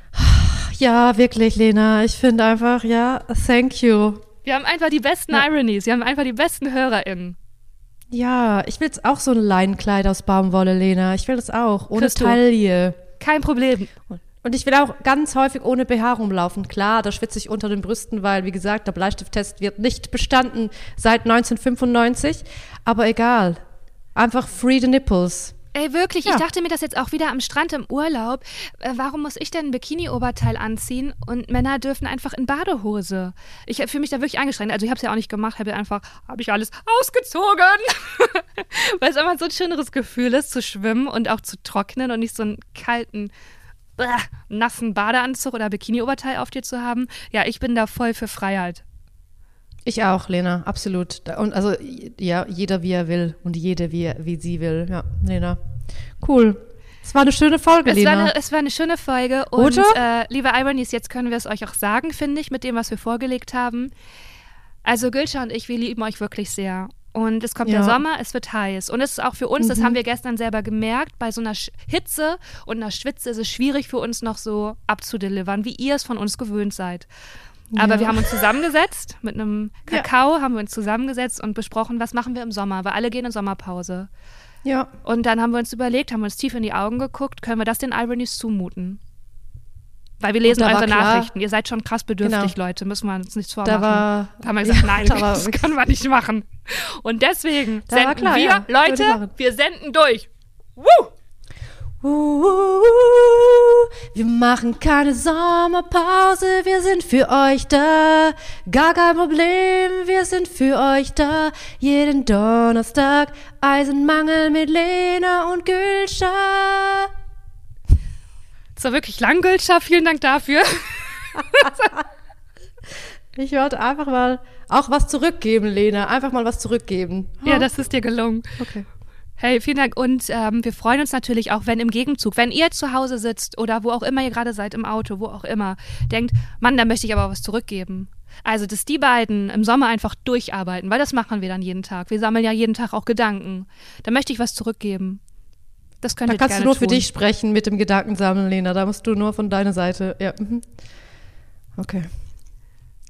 Ja, wirklich, Lena. Ich finde einfach, ja, thank you. Wir haben einfach die besten Ja. Ironies, wir haben einfach die besten HörerInnen. Ja, ich will jetzt auch so ein Leinenkleid aus Baumwolle, Lena. Ich will das auch. Ohne. Taille. Kein Problem. Und ich will auch ganz häufig ohne BH rumlaufen. Klar, da schwitze ich unter den Brüsten, weil, wie gesagt, der Bleistifttest wird nicht bestanden seit 1995. Aber egal. Einfach free the nipples. Ey, wirklich, Ja. ich dachte mir das jetzt auch wieder am Strand im Urlaub. Äh, warum muss ich denn ein Bikini-Oberteil anziehen und Männer dürfen einfach in Badehose? Ich fühle mich da wirklich eingeschränkt. Also ich habe es ja auch nicht gemacht, habe ja einfach, habe ich alles ausgezogen. Weil es einfach so ein schöneres Gefühl ist, zu schwimmen und auch zu trocknen und nicht so einen kalten, bäh, nassen Badeanzug oder Bikini-Oberteil auf dir zu haben. Ja, ich bin da voll für Freiheit. Ich auch, Lena, absolut. Und also, ja, jeder wie er will und jede wie, er- wie sie will. Ja, Lena. Cool. Es war eine schöne Folge, Es war, Lena. eine, es war eine schöne Folge. Und Oder? äh, liebe Ironies, jetzt können wir es euch auch sagen, finde ich, mit dem, was wir vorgelegt haben. Also Gülscha und ich, wir lieben euch wirklich sehr. Und es kommt Ja. der Sommer, es wird heiß. Und es ist auch für uns, das haben wir gestern selber gemerkt, bei so einer Hitze und einer Schwitze ist es schwierig für uns noch so abzudelivern, wie ihr es von uns gewöhnt seid. Aber Ja. wir haben uns zusammengesetzt, mit einem Ja. Kakao haben wir uns zusammengesetzt und besprochen, was machen wir im Sommer, weil alle gehen in Sommerpause. ja. Und dann haben wir uns überlegt, haben uns tief in die Augen geguckt, können wir das den Ironies zumuten? Weil wir lesen eure Nachrichten. Ihr seid schon krass bedürftig, Genau. Leute. Müssen wir uns nichts vormachen. Da war. da haben wir gesagt, ja, nein, da das können wir nicht machen. Und deswegen Da senden klar, wir, ja, Leute, wir senden durch. Woo! Uh, wir machen keine Sommerpause, wir sind für euch da. Gar kein Problem, wir sind für euch da. Jeden Donnerstag Eisenmangel mit Lena und Gülscha. Das war wirklich lang, Gülscha. Vielen Dank dafür. Ich wollte einfach mal auch was zurückgeben, Lena. Einfach mal was zurückgeben. Ja, das ist dir gelungen. Okay. Hey, vielen Dank. Und ähm, wir freuen uns natürlich auch, wenn im Gegenzug, wenn ihr zu Hause sitzt oder wo auch immer ihr gerade seid, im Auto, wo auch immer, denkt, Mann, da möchte ich aber was zurückgeben. Also, dass die beiden im Sommer einfach durcharbeiten, weil das machen wir dann jeden Tag. Wir sammeln ja jeden Tag auch Gedanken. Da möchte ich was zurückgeben. Das könnt Da kannst du nur für tun. dich sprechen mit dem Gedankensammeln, Lena. Da musst du nur von deiner Seite. Ja. mhm. Okay.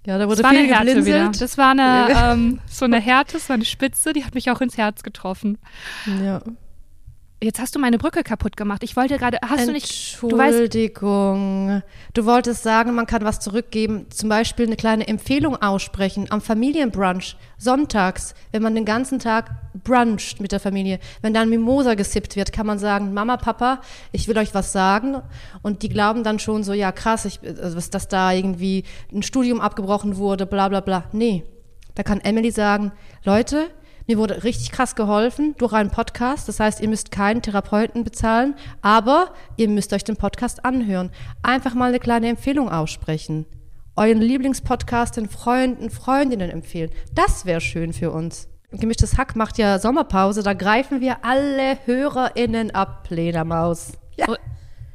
Ja, da Das wurde war eine viel Härte wieder. geblinzelt. Das war eine, ähm, so eine Härte, das war eine Spitze, die hat mich auch ins Herz getroffen. Ja. Jetzt hast du meine Brücke kaputt gemacht. Ich wollte gerade, hast du nicht, Entschuldigung. Du wolltest sagen, man kann was zurückgeben, zum Beispiel eine kleine Empfehlung aussprechen am Familienbrunch, sonntags, wenn man den ganzen Tag bruncht mit der Familie. Wenn dann Mimosa gesippt wird, kann man sagen, Mama, Papa, ich will euch was sagen. Und die glauben dann schon so, ja krass, ich, also, was- dass da irgendwie ein Studium abgebrochen wurde, bla bla bla. Nee, da kann Emily sagen, Leute, mir wurde richtig krass geholfen durch einen Podcast. Das heißt, ihr müsst keinen Therapeuten bezahlen, aber ihr müsst euch den Podcast anhören. Einfach mal eine kleine Empfehlung aussprechen. Euren Lieblingspodcast den Freunden, Freundinnen empfehlen. Das wäre schön für uns. Gemischtes Hack macht ja Sommerpause, da greifen wir alle HörerInnen ab, Pledermaus. Ja.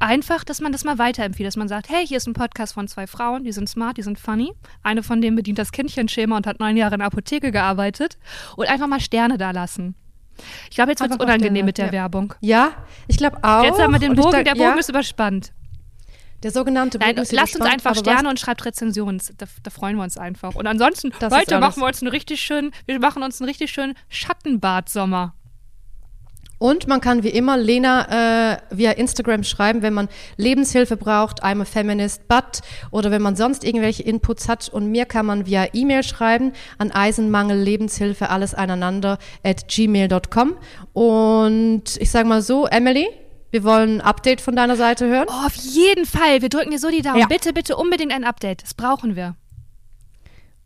Einfach, dass man das mal weiterempfiehlt, dass man sagt, hey, hier ist ein Podcast von zwei Frauen, die sind smart, die sind funny. Eine von denen bedient das Kindchenschema und hat neun Jahre in der Apotheke gearbeitet. Und einfach mal Sterne da lassen. Ich glaube, jetzt wird es unangenehm mit der ja. Werbung. Ja, ich glaube auch. Jetzt haben wir den Bogen, denk- der Bogen ja, ist überspannt. der sogenannte Bogen Nein, ist lasst uns einfach Sterne und schreibt Rezensionen. Da, da freuen wir uns einfach. Und ansonsten, Das heute machen wir uns einen richtig schönen, wir machen uns einen richtig schönen Schattenbad-Sommer. Und man kann wie immer Lena äh, via Instagram schreiben, wenn man Lebenshilfe braucht, I'm a feminist, but oder wenn man sonst irgendwelche Inputs hat. Und mir kann man via E-Mail schreiben an Eisenmangel Lebenshilfe alles aneinander at gmail.com. Und ich sage mal so, Emily, wir wollen ein Update von deiner Seite hören. Oh, auf jeden Fall. Wir drücken dir so die Daumen. Ja. Bitte, bitte unbedingt ein Update. Das brauchen wir.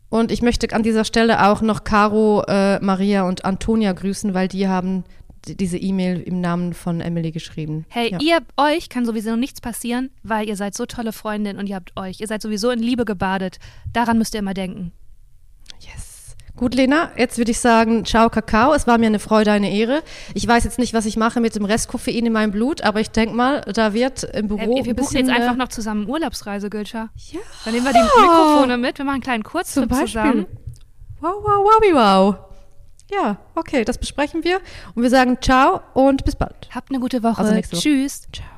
Und ich möchte an dieser Stelle auch noch Caro, äh, Maria und Antonia grüßen, weil die haben diese E-Mail im Namen von Emily geschrieben. Hey, ja. ihr, euch kann sowieso nichts passieren, weil ihr seid so tolle Freundinnen und ihr habt euch. Ihr seid sowieso in Liebe gebadet. Daran müsst ihr immer denken. Yes. Gut, Lena, jetzt würde ich sagen, ciao Kakao. Es war mir eine Freude, eine Ehre. Ich weiß jetzt nicht, was ich mache mit dem Rest Koffein in meinem Blut, aber ich denke mal, da wird im Büro. Äh, wir buchen jetzt einfach noch zusammen Urlaubsreise, Gülscha. Ja. Dann nehmen wir die Mikrofone mit. Wir machen einen kleinen Kurztrip Zum Beispiel. zusammen. Wow, wow, wow, wow. Ja, okay, das besprechen wir. Und wir sagen ciao und bis bald. Habt eine gute Woche. Also nächste Woche. Tschüss. Ciao.